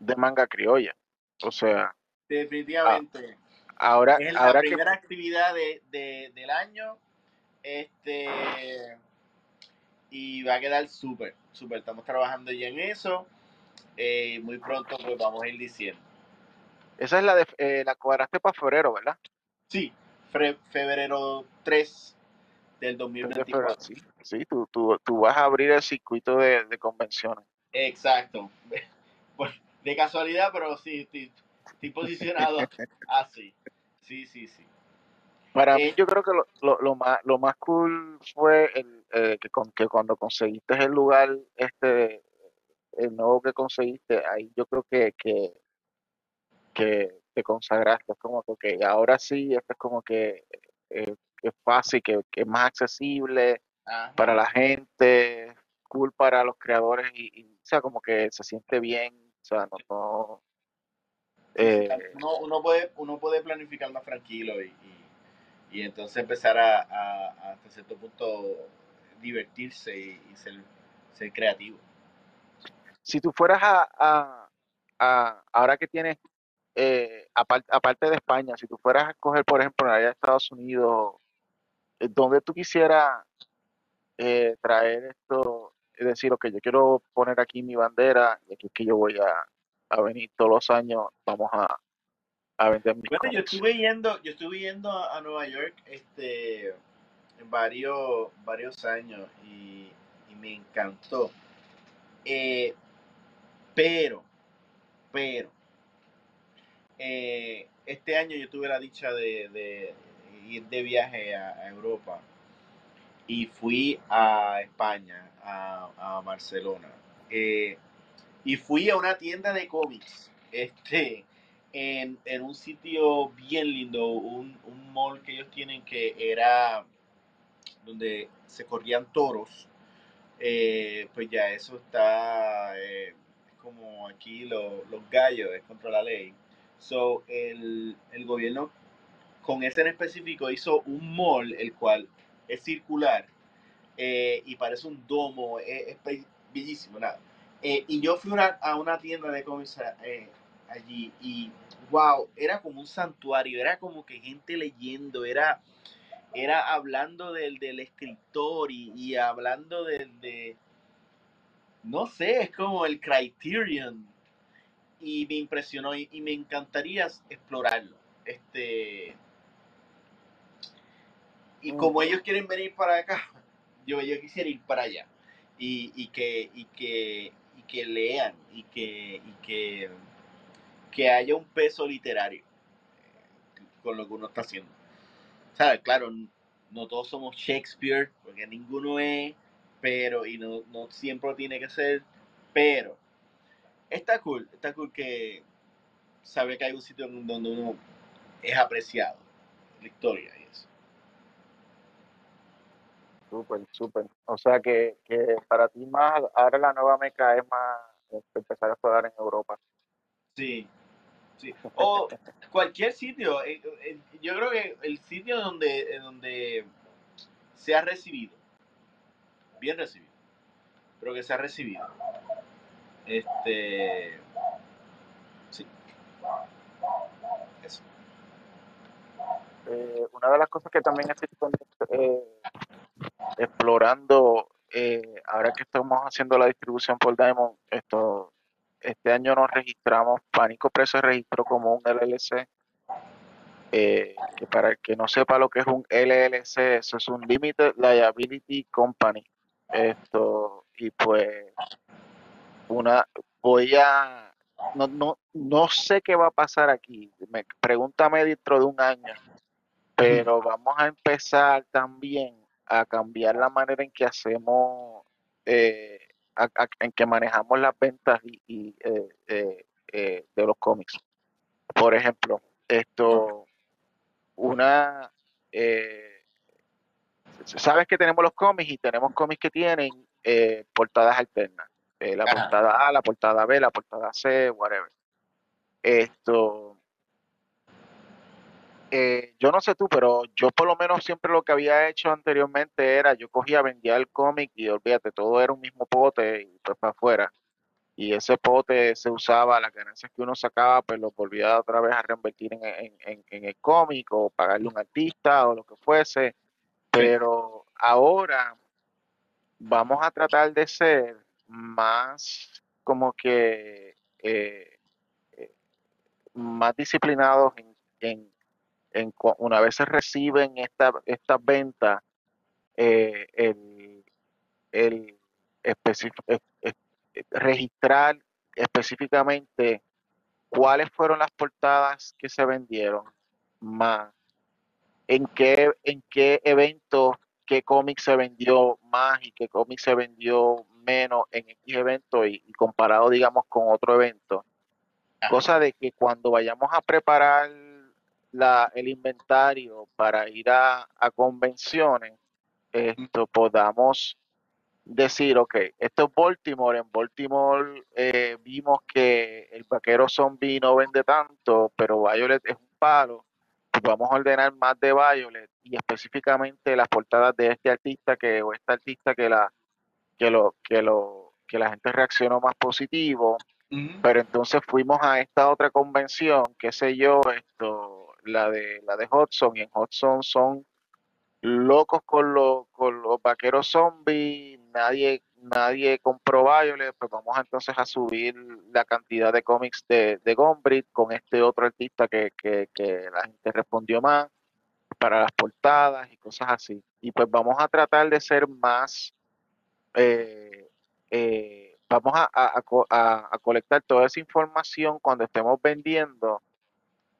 de manga criolla. O sea, Definitivamente. ahora, es la ahora que primera actividad de, de- del año. Este. Y va a quedar súper, súper. Estamos trabajando ya en eso. Eh, muy pronto, pues vamos a ir diciendo. esa es la de eh, la cuadraste para febrero, ¿verdad? Sí, febrero 3 del Tres de febrero, 2024. sí, sí, tú, tú, tú vas a abrir el circuito de, de convenciones. Exacto. De casualidad, pero sí, estoy, estoy posicionado así. Sí, sí, sí. Para Eh, mí, yo creo que lo, lo, lo más, lo más cool fue el, eh, que, con, que cuando conseguiste el lugar, este, el nuevo que conseguiste, ahí yo creo que, que, que te consagraste. Es como que ahora sí, esto es como que eh, es fácil, que, que es más accesible ajá. para la gente, cool para los creadores y, y, o sea, como que se siente bien, o sea, no, eh, uno, uno puede, uno puede planificar más tranquilo y, y, y entonces empezar a, hasta cierto punto divertirse y, ser, ser creativo. si tú fueras a, a, ahora que tienes, eh, apar- aparte de España, si tú fueras a escoger, por ejemplo, en área de Estados Unidos, eh, donde tú quisieras eh, traer esto, es decir, ok, yo quiero poner aquí mi bandera y aquí es que yo voy a, a venir todos los años, vamos a, a vender mis Bueno, yo estuve yendo, yo estuve yendo a, a Nueva York este en varios, varios años y, y me encantó. Eh, pero, pero, eh, este año yo tuve la dicha de, de ir de viaje a, a Europa y fui a España, a, a Barcelona. Eh, y fui a una tienda de cómics, este, en, en un sitio bien lindo, un, un mall que ellos tienen que era donde se corrían toros, eh, pues ya eso está eh, como aquí los gallos, es contra la ley. So, el, el gobierno con ese en específico hizo un mall, el cual es circular eh, y parece un domo, es, bellísimo, nada. y yo fui a una tienda de cómics allí y wow, era como un santuario, era como que gente leyendo, era, era hablando del, del escritor y, hablando del, de, no sé, es como el criterion. Y me impresionó y, me encantaría explorarlo. Este, y como ellos quieren venir para acá, yo, yo quisiera ir para allá. Y, y que, y que, y que lean y que, y que que haya un peso literario eh, con lo que uno está haciendo. ¿Sabes? Claro, no todos somos Shakespeare, porque ninguno es, pero, y no, no siempre tiene que ser, pero está cool, está cool que sabe que hay un sitio donde uno es apreciado, la historia y eso. Súper, súper. O sea que, que para ti más, ahora la nueva meca es más empezar a explorar en Europa. Sí, sí. O cualquier sitio. Eh, eh, yo creo que el sitio donde, donde se ha recibido, bien recibido, pero que se ha recibido. Este. Sí. Eso. Eh, una de las cosas que también estoy explorando, ahora que estamos haciendo la distribución por Diamond, esto este año nos registramos, Pánico Preso se registró como un LLC. Eh, para el que no sepa lo que es un LLC, eso es un Limited Liability Company. Esto, y pues, una, voy a, no, no, no sé qué va a pasar aquí. Me, pregúntame dentro de un año, pero vamos a empezar también a cambiar la manera en que hacemos eh, en que manejamos las ventas y, eh, eh, eh, de los cómics. Por ejemplo, esto, una, sabes que tenemos los cómics y tenemos cómics que tienen portadas alternas. la portada A, la portada B, la portada C, whatever. Esto, yo no sé tú, pero yo por lo menos siempre lo que había hecho anteriormente era, yo cogía, vendía el cómic y olvídate, todo era un mismo pote y pues para afuera. Y ese pote se usaba, las ganancias que uno sacaba, pues lo volvía otra vez a reinvertir en, el cómic o pagarle a un artista o lo que fuese. Pero ahora vamos a tratar de ser más como que eh, eh, más disciplinados en una vez se reciben estas esta ventas, eh, el, el registrar específicamente cuáles fueron las portadas que se vendieron más, en qué, en qué evento, qué cómic se vendió más y qué cómic se vendió menos en X evento y comparado, digamos, con otro evento. Cosa de que cuando vayamos a preparar la, el inventario para ir a, convenciones, esto podamos decir, ok, esto es Baltimore, en Baltimore eh, vimos que el vaquero zombie no vende tanto, pero Violet es un palo, pues vamos a ordenar más de Violet y específicamente las portadas de este artista que o esta artista que la que lo que lo que la gente reaccionó más positivo, pero entonces fuimos a esta otra convención, qué sé yo, esto la de la de Hudson y en Hudson son locos con los con los vaqueros zombies, nadie nadie pues vamos entonces a subir la cantidad de cómics de, de Gombrich con este otro artista que, que, que la gente respondió más para las portadas y cosas así. Y pues vamos a tratar de ser más, eh, eh, vamos a, a, a, colectar toda esa información cuando estemos vendiendo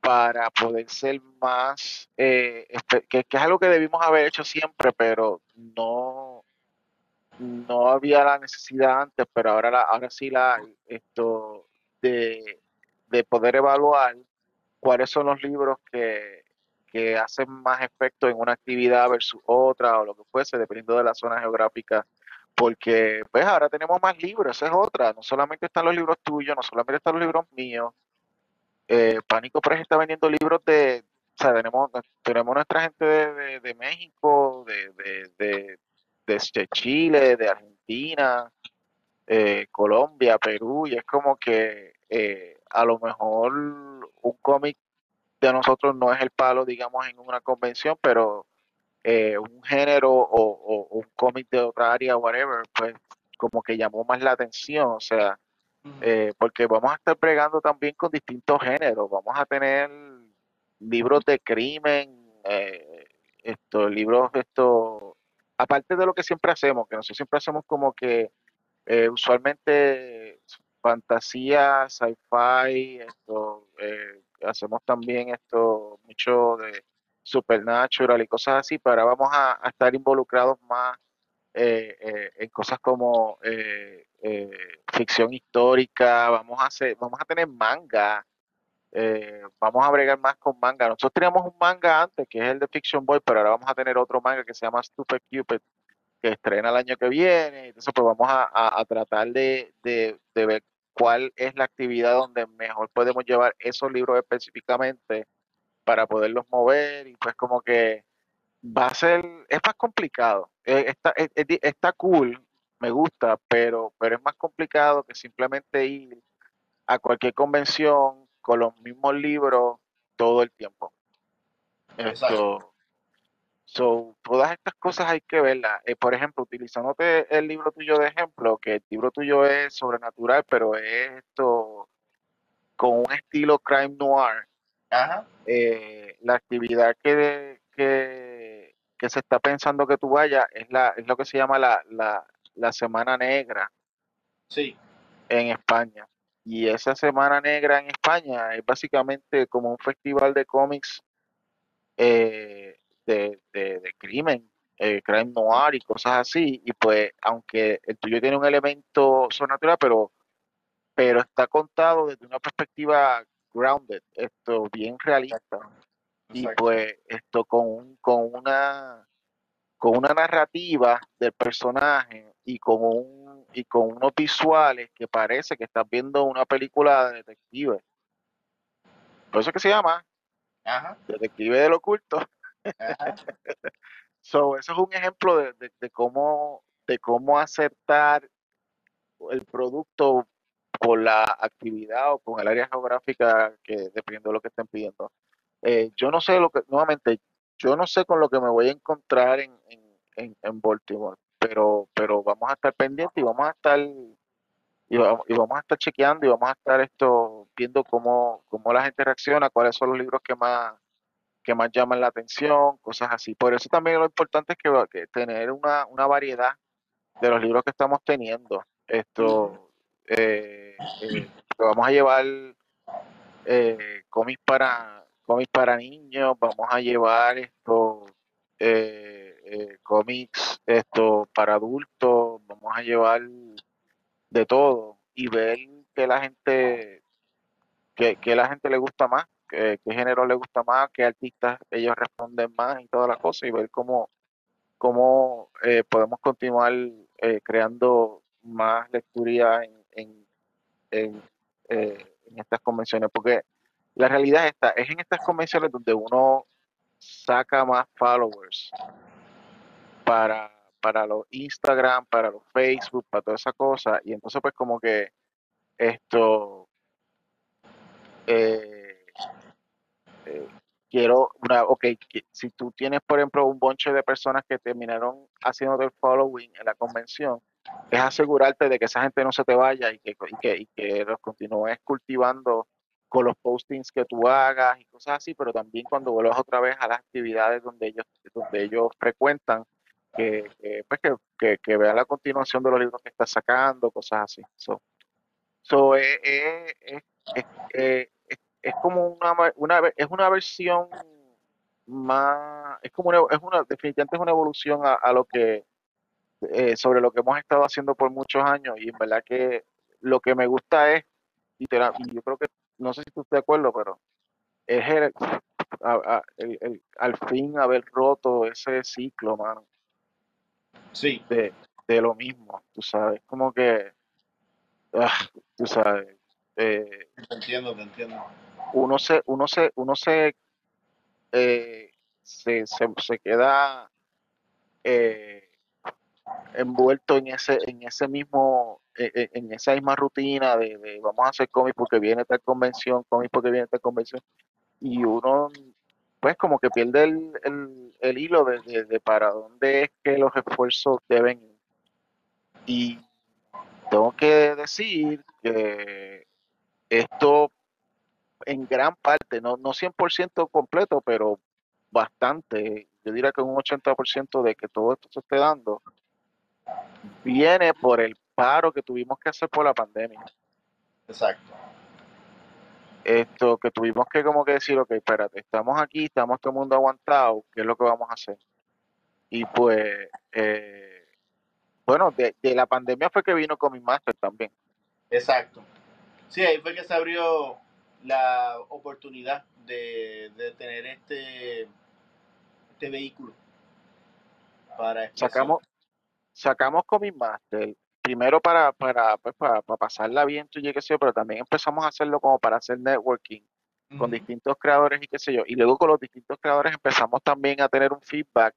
para poder ser más, eh, que, es algo que debimos haber hecho siempre, pero no, no había la necesidad antes, pero ahora, la, ahora sí la hay, esto de, poder evaluar cuáles son los libros que, que hacen más efecto en una actividad versus otra o lo que fuese, dependiendo de la zona geográfica. Porque, pues ahora tenemos más libros, esa es otra. No solamente están los libros tuyos, no solamente están los libros míos. Eh, Pánico Press está vendiendo libros de, o sea, tenemos, tenemos nuestra gente de, de, México, de, de, de, Chile, de Argentina, eh, Colombia, Perú, y es como que eh, a lo mejor un cómic de nosotros no es el palo, digamos, en una convención, pero eh, un género o, un cómic de otra área, whatever, pues como que llamó más la atención, o sea, eh, porque vamos a estar pregando también con distintos géneros, vamos a tener libros de crimen, eh, libros, esto, aparte de lo que siempre hacemos, que nosotros siempre hacemos como que usualmente fantasía, sci-fi, esto, hacemos también esto mucho de supernatural y cosas así, pero ahora vamos a, estar involucrados más eh, eh, en cosas como eh, ficción histórica, vamos a hacer, vamos a tener manga, vamos a bregar más con manga. Nosotros teníamos un manga antes, que es el de Fiction Boy, pero ahora vamos a tener otro manga que se llama Stupid Cupid, que estrena el año que viene. Entonces, pues vamos a, tratar de, ver cuál es la actividad donde mejor podemos llevar esos libros específicamente para poderlos mover y pues como que va a ser, es más complicado. Eh, está, está cool, me gusta, pero, pero es más complicado que simplemente ir a cualquier convención con los mismos libros todo el tiempo. Esto, so, todas estas cosas hay que verlas. Eh, por ejemplo, utilizándote el libro tuyo de ejemplo, que el libro tuyo es sobrenatural, pero es esto con un estilo crime noir. Eh, la actividad que, que, se está pensando que tú vayas es, la, es lo que se llama la, la, Semana Negra sí. en España. Y esa Semana Negra en España es básicamente como un festival de cómics eh, de, de, crimen, eh, crime noir y cosas así. Y pues, aunque el tuyo tiene un elemento sobrenatural, pero, pero está contado desde una perspectiva grounded, esto bien realista. Y pues esto con, con una con una narrativa del personaje y con un y con unos visuales que parece que estás viendo una película de detective. Por eso que se llama Detective del Oculto. so, eso es un ejemplo de, de, cómo de cómo aceptar el producto con la actividad o con el área geográfica que dependiendo de lo que estén pidiendo. Eh, yo no sé lo que, nuevamente, yo no sé con lo que me voy a encontrar en, en, en, Baltimore, pero, pero vamos a estar pendientes y vamos a estar y vamos, y vamos a estar chequeando y vamos a estar esto viendo cómo, cómo la gente reacciona, cuáles son los libros que más que más llaman la atención, cosas así. Por eso también lo importante es que, que tener una, una variedad de los libros que estamos teniendo. Esto, eh, eh, vamos a llevar eh, cómics para cómics para niños, vamos a llevar esto cómics esto para adultos, vamos a llevar de todo y ver que la gente que, que la gente le gusta más, qué género le gusta más, qué artistas ellos responden más y todas las cosas y ver cómo cómo podemos continuar creando más lectura en, en, eh, en, estas convenciones, porque la realidad está, es en estas convenciones donde uno saca más followers para, para los Instagram, para los Facebook, para toda esa cosa, y entonces pues como que esto eh, eh, quiero una, ok, si tú tienes por ejemplo un bonche de personas que terminaron haciendo el following en la convención, es asegurarte de que esa gente no se te vaya y que, y que los continúes cultivando con los postings que tú hagas y cosas así, pero también cuando vuelvas otra vez a las actividades donde ellos, donde ellos frecuentan, que, pues que, que, vean la continuación de los libros que estás sacando, cosas así. So, so eh, eh, eh, es como una, una, es una versión más, es como una, es una, definitivamente es una evolución a lo que eh, sobre lo que hemos estado haciendo por muchos años y en verdad que lo que me gusta es, y yo creo que, no sé si tú estás de acuerdo, pero es al fin haber roto ese ciclo, mano. Sí. De, de lo mismo, tú sabes, como que, ah, tú sabes. Eh, te entiendo, te entiendo. Uno se, uno se, uno se, eh, se, se, queda eh, envuelto en ese, en ese mismo, en esa misma rutina de, vamos a hacer cómics porque viene esta convención, cómics porque viene esta convención, y uno pues como que pierde el, el, hilo de, de, para dónde es que los esfuerzos deben ir. Y tengo que decir que esto en gran parte, no, no 100% completo, pero bastante, yo diría que un 80% de que todo esto se esté dando, viene por el paro que tuvimos que hacer por la pandemia. Exacto. Esto que tuvimos que como que decir, ok, espérate, estamos aquí, estamos todo el mundo aguantado, ¿qué es lo que vamos a hacer? Y pues, eh, bueno, de, la pandemia fue que vino con mi Master también. Exacto. Sí, ahí fue que se abrió la oportunidad de, de tener este, este vehículo para sacamos sacamos Comic Master primero para, para, pues, para, pasarla bien, tú y qué sé yo, pero también empezamos a hacerlo como para hacer networking con distintos creadores y qué sé yo. Y luego con los distintos creadores empezamos también a tener un feedback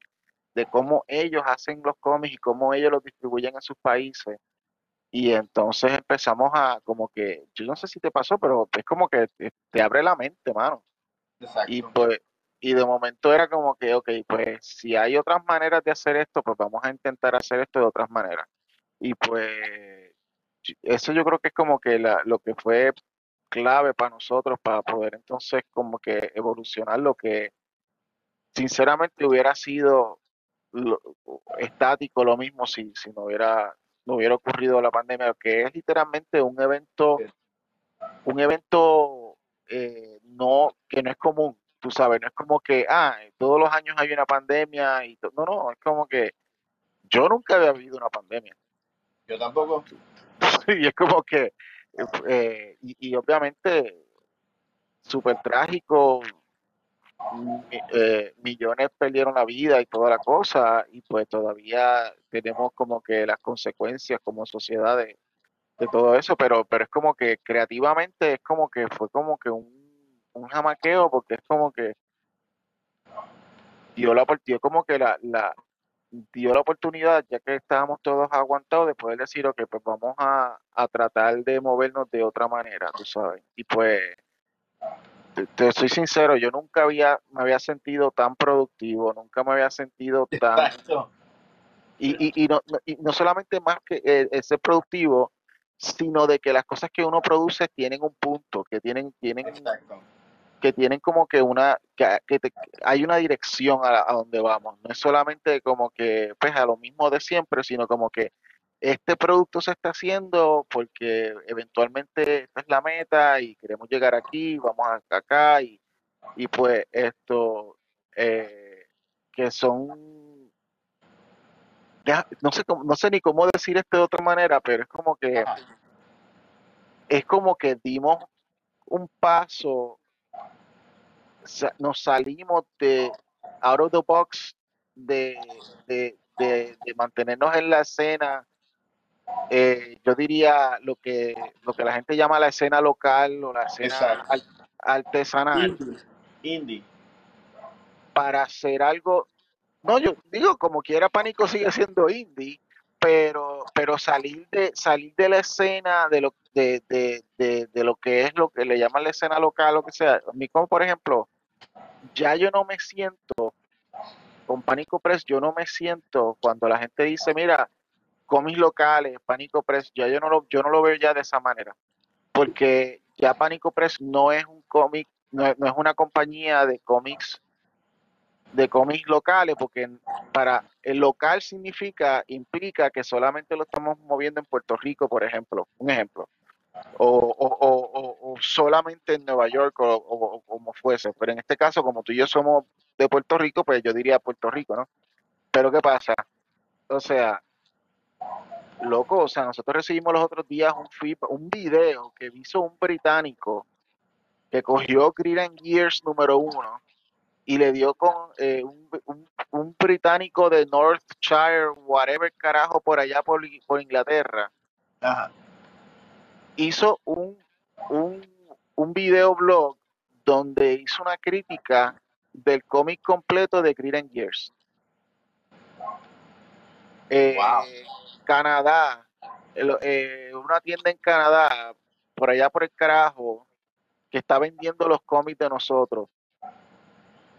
de cómo ellos hacen los cómics y cómo ellos los distribuyen en sus países. Y entonces empezamos a, como que, yo no sé si te pasó, pero es como que te, abre la mente, mano. Exacto. Y pues, y de momento era como que, ok, pues si hay otras maneras de hacer esto, pues vamos a intentar hacer esto de otras maneras. Y pues eso yo creo que es como que la, lo que fue clave para nosotros para poder entonces como que evolucionar lo que sinceramente hubiera sido estático lo mismo si, si no hubiera no hubiera ocurrido la pandemia que es literalmente un evento un evento eh, no que no es común tú sabes no es como que ah todos los años hay una pandemia y no no es como que yo nunca había vivido una pandemia yo tampoco. y es como que, eh, y, obviamente, súper trágico, eh, millones perdieron la vida y toda la cosa, y pues todavía tenemos como que las consecuencias como sociedad de, todo eso, pero, pero es como que creativamente es como que fue como que un, un jamaqueo, porque es como que dio la dio como que la, la, dio la oportunidad, ya que estábamos todos aguantados, de poder decir, ok, pues vamos a, tratar de movernos de otra manera, tú sabes. Y pues, te, soy sincero, yo nunca había, me había sentido tan productivo, nunca me había sentido tan... Y, y, no, y no solamente más que eh, ser productivo, sino de que las cosas que uno produce tienen un punto, que tienen, tienen, que tienen como que una, que, hay una dirección a, donde vamos. No es solamente como que, pues, a lo mismo de siempre, sino como que este producto se está haciendo porque eventualmente esta es la meta y queremos llegar aquí, vamos acá y, y pues esto, eh, que son, no sé, no sé ni cómo decir esto de otra manera, pero es como que, es como que dimos un paso nos salimos de out of the box de, de, mantenernos en la escena. Eh, yo diría lo que lo que la gente llama la escena local o la escena artesanal. Indie. para hacer algo no yo digo como quiera pánico sigue siendo indie pero pero salir de salir de la escena de lo de, de, de, de lo que es lo que le llaman la escena local o que sea a mí como por ejemplo ya yo no me siento, con Pánico Press, yo no me siento cuando la gente dice, mira, cómics locales, Pánico Press, ya yo no lo, yo no lo veo ya de esa manera, porque ya Pánico Press no es un cómic, no, es una compañía de cómics de cómics locales, porque para el local significa, implica que solamente lo estamos moviendo en Puerto Rico, por ejemplo, un ejemplo o, solamente en Nueva York o, como fuese. Pero en este caso, como tú y yo somos de Puerto Rico, pues yo diría Puerto Rico, ¿no? Pero ¿qué pasa? O sea, loco, o sea, nosotros recibimos los otros días un, un video que hizo un británico que cogió Green Gears número uno y le dio con eh, un, un- un británico de Northshire, whatever carajo, por allá por, por Inglaterra, Ajá. Hizo un, un, un videoblog donde hizo una crítica del cómic completo de Green and Gears. Eh, Wow. Canadá, el- eh, una tienda en Canadá, por allá por el carajo, que está vendiendo los cómics de nosotros.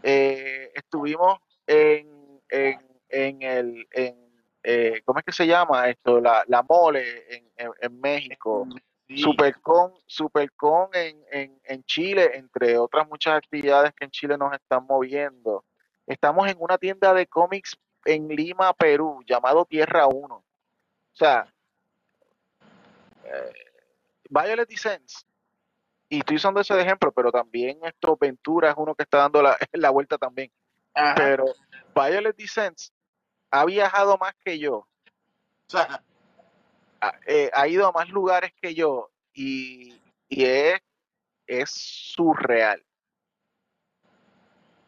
Eh, estuvimos en, en, en el, en, eh, ¿cómo es que se llama esto? La, la mole en México. Sí. Supercon, Supercon en, en, en Chile, entre otras muchas actividades que en Chile nos están moviendo. Estamos en una tienda de cómics en Lima, Perú, llamado Tierra 1. O sea, eh, Violet Descents. Y estoy usando ese de ejemplo, pero también esto, Ventura es uno que está dando la, la vuelta también. Ajá. Pero Violet Descents ha viajado más que yo, O sea, ha, eh, ha ido a más lugares que yo y, y es, es surreal.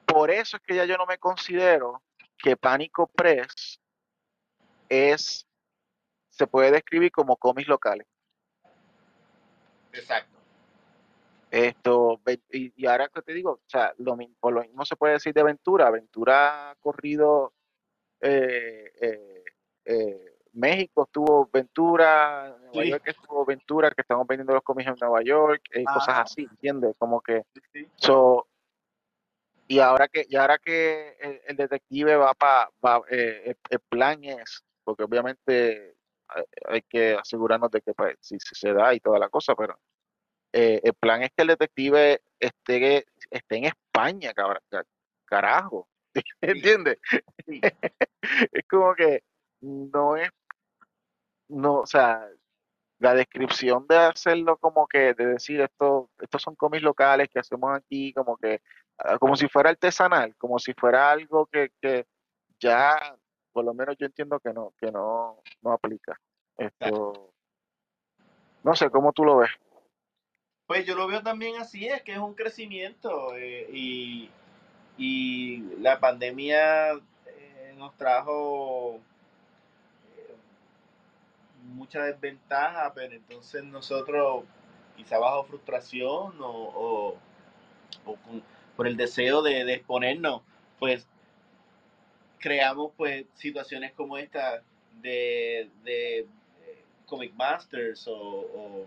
Por eso es que ya yo no me considero que Pánico Press es, se puede describir como cómics locales. exacto. Esto, y, y ahora que te digo, o sea, lo, por lo mismo se puede decir de Ventura. Ventura ha corrido eh, eh, eh, México estuvo Ventura, Nueva Sí. York estuvo Ventura, que estamos vendiendo los cómics en Nueva York, eh, cosas Ajá. así, ¿entiendes? Como que, Sí, so, y ahora que, y ahora que el, el detective va para, el, el plan es, porque obviamente hay, que asegurarnos de que pues, si, si se da y toda la cosa, pero eh, el plan es que el detective esté, esté en España, cabra- ca- carajo, ¿entiendes? Sí. Es como que no es, no, o sea, la descripción de hacerlo como que, de decir esto, estos son cómics locales que hacemos aquí, como que, ah, como si fuera artesanal, como si fuera algo que, que ya, por lo menos yo entiendo que no, que no, no aplica. Esto, no sé, ¿cómo tú lo ves? Pues yo lo veo también así, es que es un crecimiento eh, y, y la pandemia eh, nos trajo mucha desventaja, pero entonces nosotros, quizá bajo frustración o, por el deseo de, exponernos, pues creamos pues situaciones como esta de, de, eh, Comic Masters o,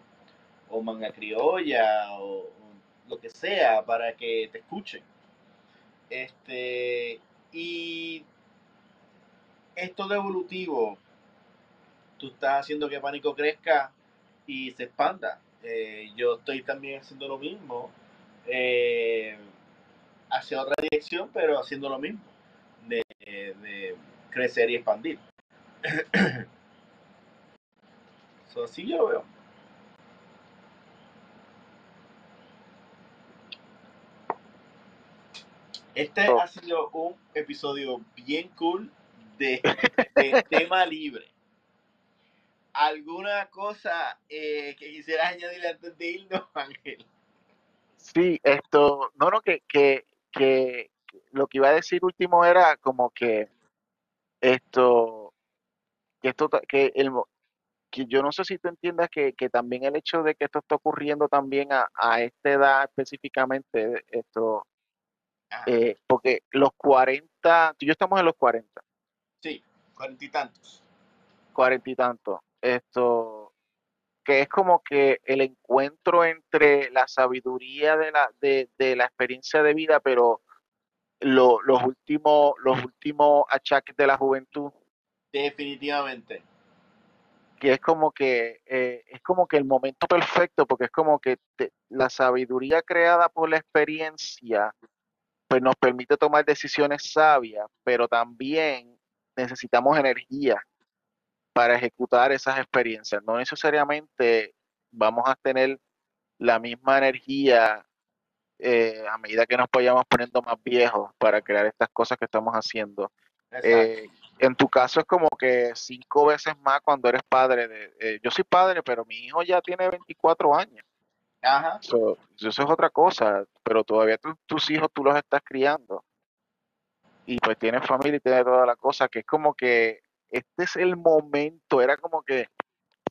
o, Manga Criolla o, o lo que sea para que te escuchen. Este, y esto de evolutivo, tú estás haciendo que Pánico crezca y se expanda. Eh, yo estoy también haciendo lo mismo, eh, hacia otra dirección, pero haciendo lo mismo, de, de crecer y expandir. So, así yo lo veo. Este Oh. ha sido un episodio bien cool de, de tema libre. ¿Alguna cosa eh, que quisieras añadir antes de irnos, Ángel? Sí, esto, no, no, que, que, que lo que iba a decir último era como que esto, que esto, que el, que yo no sé si tú entiendas que, que también el hecho de que esto está ocurriendo también a, a esta edad específicamente, esto, eh, porque los 40, tú y yo estamos en los 40, Sí, cuarenta y tantos. 40 y tantos, esto, que es como que el encuentro entre la sabiduría de la, de, de la experiencia de vida, pero lo- los últimos, los últimos achaques de la juventud, Definitivamente. que es como que eh, es como que el momento perfecto, porque es como que te- la sabiduría creada por la experiencia, pues nos permite tomar decisiones sabias, pero también necesitamos energía para ejecutar esas experiencias. No necesariamente vamos a tener la misma energía eh, a medida que nos vayamos poniendo más viejos para crear estas cosas que estamos haciendo. Eh, en tu caso es como que cinco veces más cuando eres padre. De, eh, yo soy padre, pero mi hijo ya tiene 24 años. Ajá. So, eso es otra cosa, pero todavía tus hijos tú los estás criando. y pues tiene familia y tiene toda la cosa, que es como que este es el momento, era como que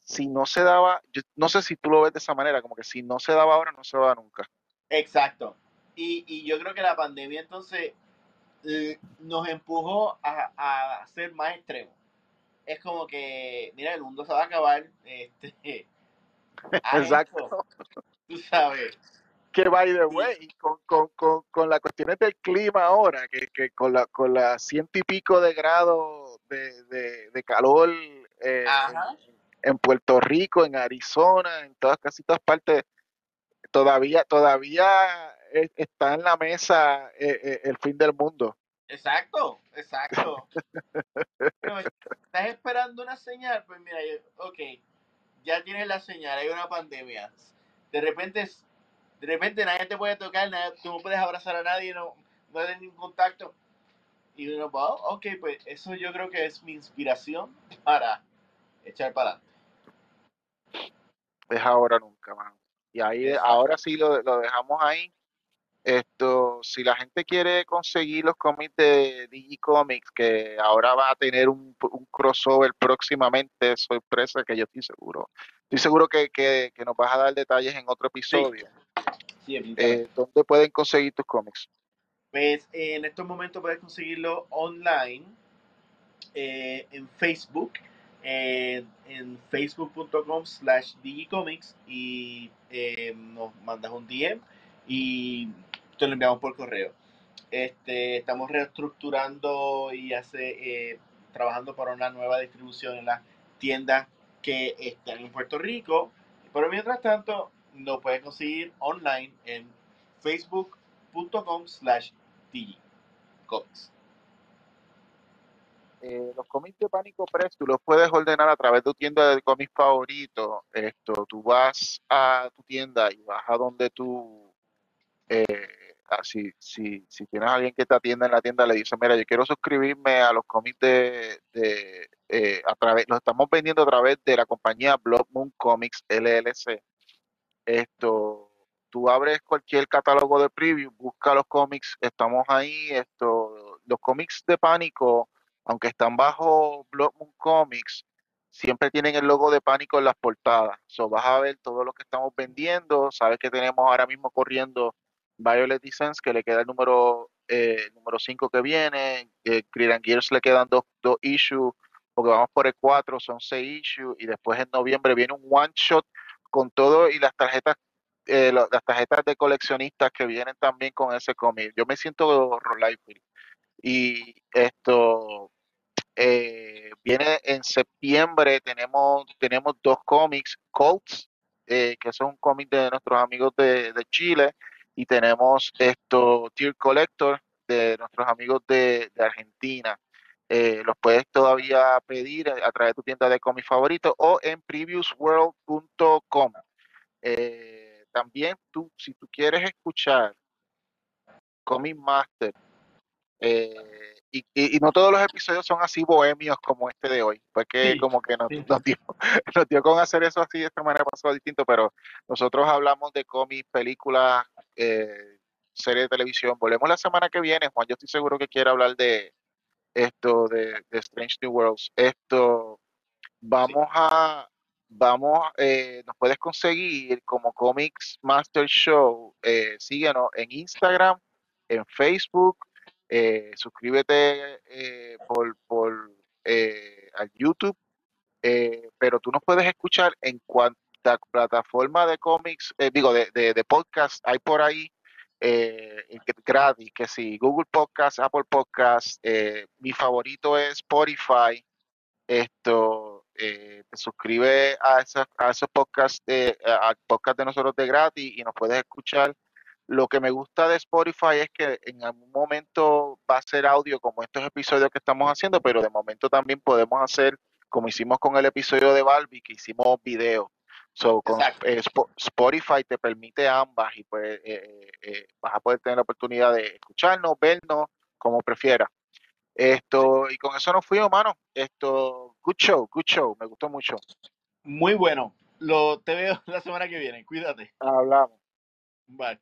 si no se daba, yo no sé si tú lo ves de esa manera, como que si no se daba ahora, no se va nunca. Exacto. Y, y yo creo que la pandemia entonces eh, nos empujó a, a ser más extremos. Es como que, mira, el mundo se va a acabar. Este, Exacto. esto, tú sabes. Que by the way, con, con, con, con las cuestiones del clima ahora, que, que con la con las ciento y pico de grados de, de, de calor eh, en, Puerto Rico, en Arizona, en todas casi todas partes, todavía todavía está en la mesa eh, eh, el fin del mundo. Exacto, exacto. Pero, ¿Estás esperando una señal? Pues mira, yo- ok, ya tienes la señal, hay una pandemia. De repente, de repente nadie te puede tocar, nadie- tú no puedes abrazar a nadie, no, no hay ningún contacto. Y uno, va, ok, pues eso yo creo que es mi inspiración para echar para adelante. Es ahora nunca, mano. Y ahí Exacto. ahora sí lo, lo dejamos ahí. Esto, si la gente quiere conseguir los cómics de Digicomics, que ahora va a tener un, un crossover próximamente, sorpresa que yo estoy seguro. Estoy seguro que, que, que nos vas a dar detalles en otro episodio. Sí, Eh, ¿Dónde pueden conseguir tus cómics? Pues en estos momentos puedes conseguirlo online eh, en Facebook, eh, en facebook.com slash digicomics y nos mandas un DM y te lo enviamos por correo. Este, estamos reestructurando y hace, trabajando para una nueva distribución en las tiendas que están en Puerto Rico. Pero mientras tanto, lo puedes conseguir online en facebook.com slash digicomics. Eh, los cómics de Pánico Press, tú los puedes ordenar a través de tu tienda de cómics favorito. Esto, tú vas a tu tienda y vas a donde tú, eh, ah, si, si, si tienes a alguien que te atienda en la tienda, le dices, mira, yo quiero suscribirme a los cómics de, de eh, a través, los estamos vendiendo a través de la compañía Blood Moon Comics LLC. Esto, tú abres cualquier catálogo de preview, busca los cómics, estamos ahí, esto, los cómics de Pánico, aunque están bajo Blood Moon Comics, siempre tienen el logo de Pánico en las portadas. So, vas a ver todo lo que estamos vendiendo, sabes que tenemos ahora mismo corriendo Violet Descents, que le queda el número eh, número 5 que viene, eh, Gears le quedan dos, dos issues, porque vamos por el 4, son 6 issues, y después en noviembre viene un one shot con todo y las tarjetas eh, las tarjetas de coleccionistas que vienen también con ese cómic. Yo me siento Rolaifield. Y esto eh, viene en septiembre, tenemos, tenemos dos cómics, Colts, eh, que son un cómic de nuestros amigos de, de Chile, y tenemos esto, Tier Collector, de nuestros amigos de, de Argentina. Eh, los puedes todavía pedir a través de tu tienda de cómics favorito o en previousworld.com. Eh, también tú, si tú quieres escuchar Comic Master, eh, y, y- y no todos los episodios son así bohemios como este de hoy, porque Sí, como que nos, sí. nos dio, nos dio con hacer eso así de esta manera pasó distinto, pero nosotros hablamos de cómics, películas, eh, series de televisión. Volvemos la semana que viene, Juan, yo estoy seguro que quiere hablar de esto, de, de Strange New Worlds. Esto, vamos a, vamos, eh, nos puedes conseguir como Comics Master Show, eh, síguenos en Instagram, en Facebook, eh, suscríbete eh, por, por eh, al YouTube, eh, pero tú nos puedes escuchar en cuanta plataforma de cómics, eh, digo, de, de, de podcast hay por ahí, eh, gratis, que sí, Google Podcast, Apple Podcast, eh, mi favorito es Spotify, esto, eh, te suscribes a, esas- a esos podcasts, a- podcast de nosotros de gratis y nos puedes escuchar. Lo que me gusta de Spotify es que en algún momento va a ser audio como estos episodios que estamos haciendo, pero de momento también podemos hacer como hicimos con el episodio de Barbie, que hicimos video. So, con eh, Spo- Spotify te permite ambas y pues eh, eh, eh, vas a poder tener la oportunidad de escucharnos, vernos, como prefieras. Esto, y con eso nos fuimos, mano. Esto, good show, good show, me gustó mucho. Muy bueno. Lo, te veo la semana que viene. Cuídate. Hablamos. Bye.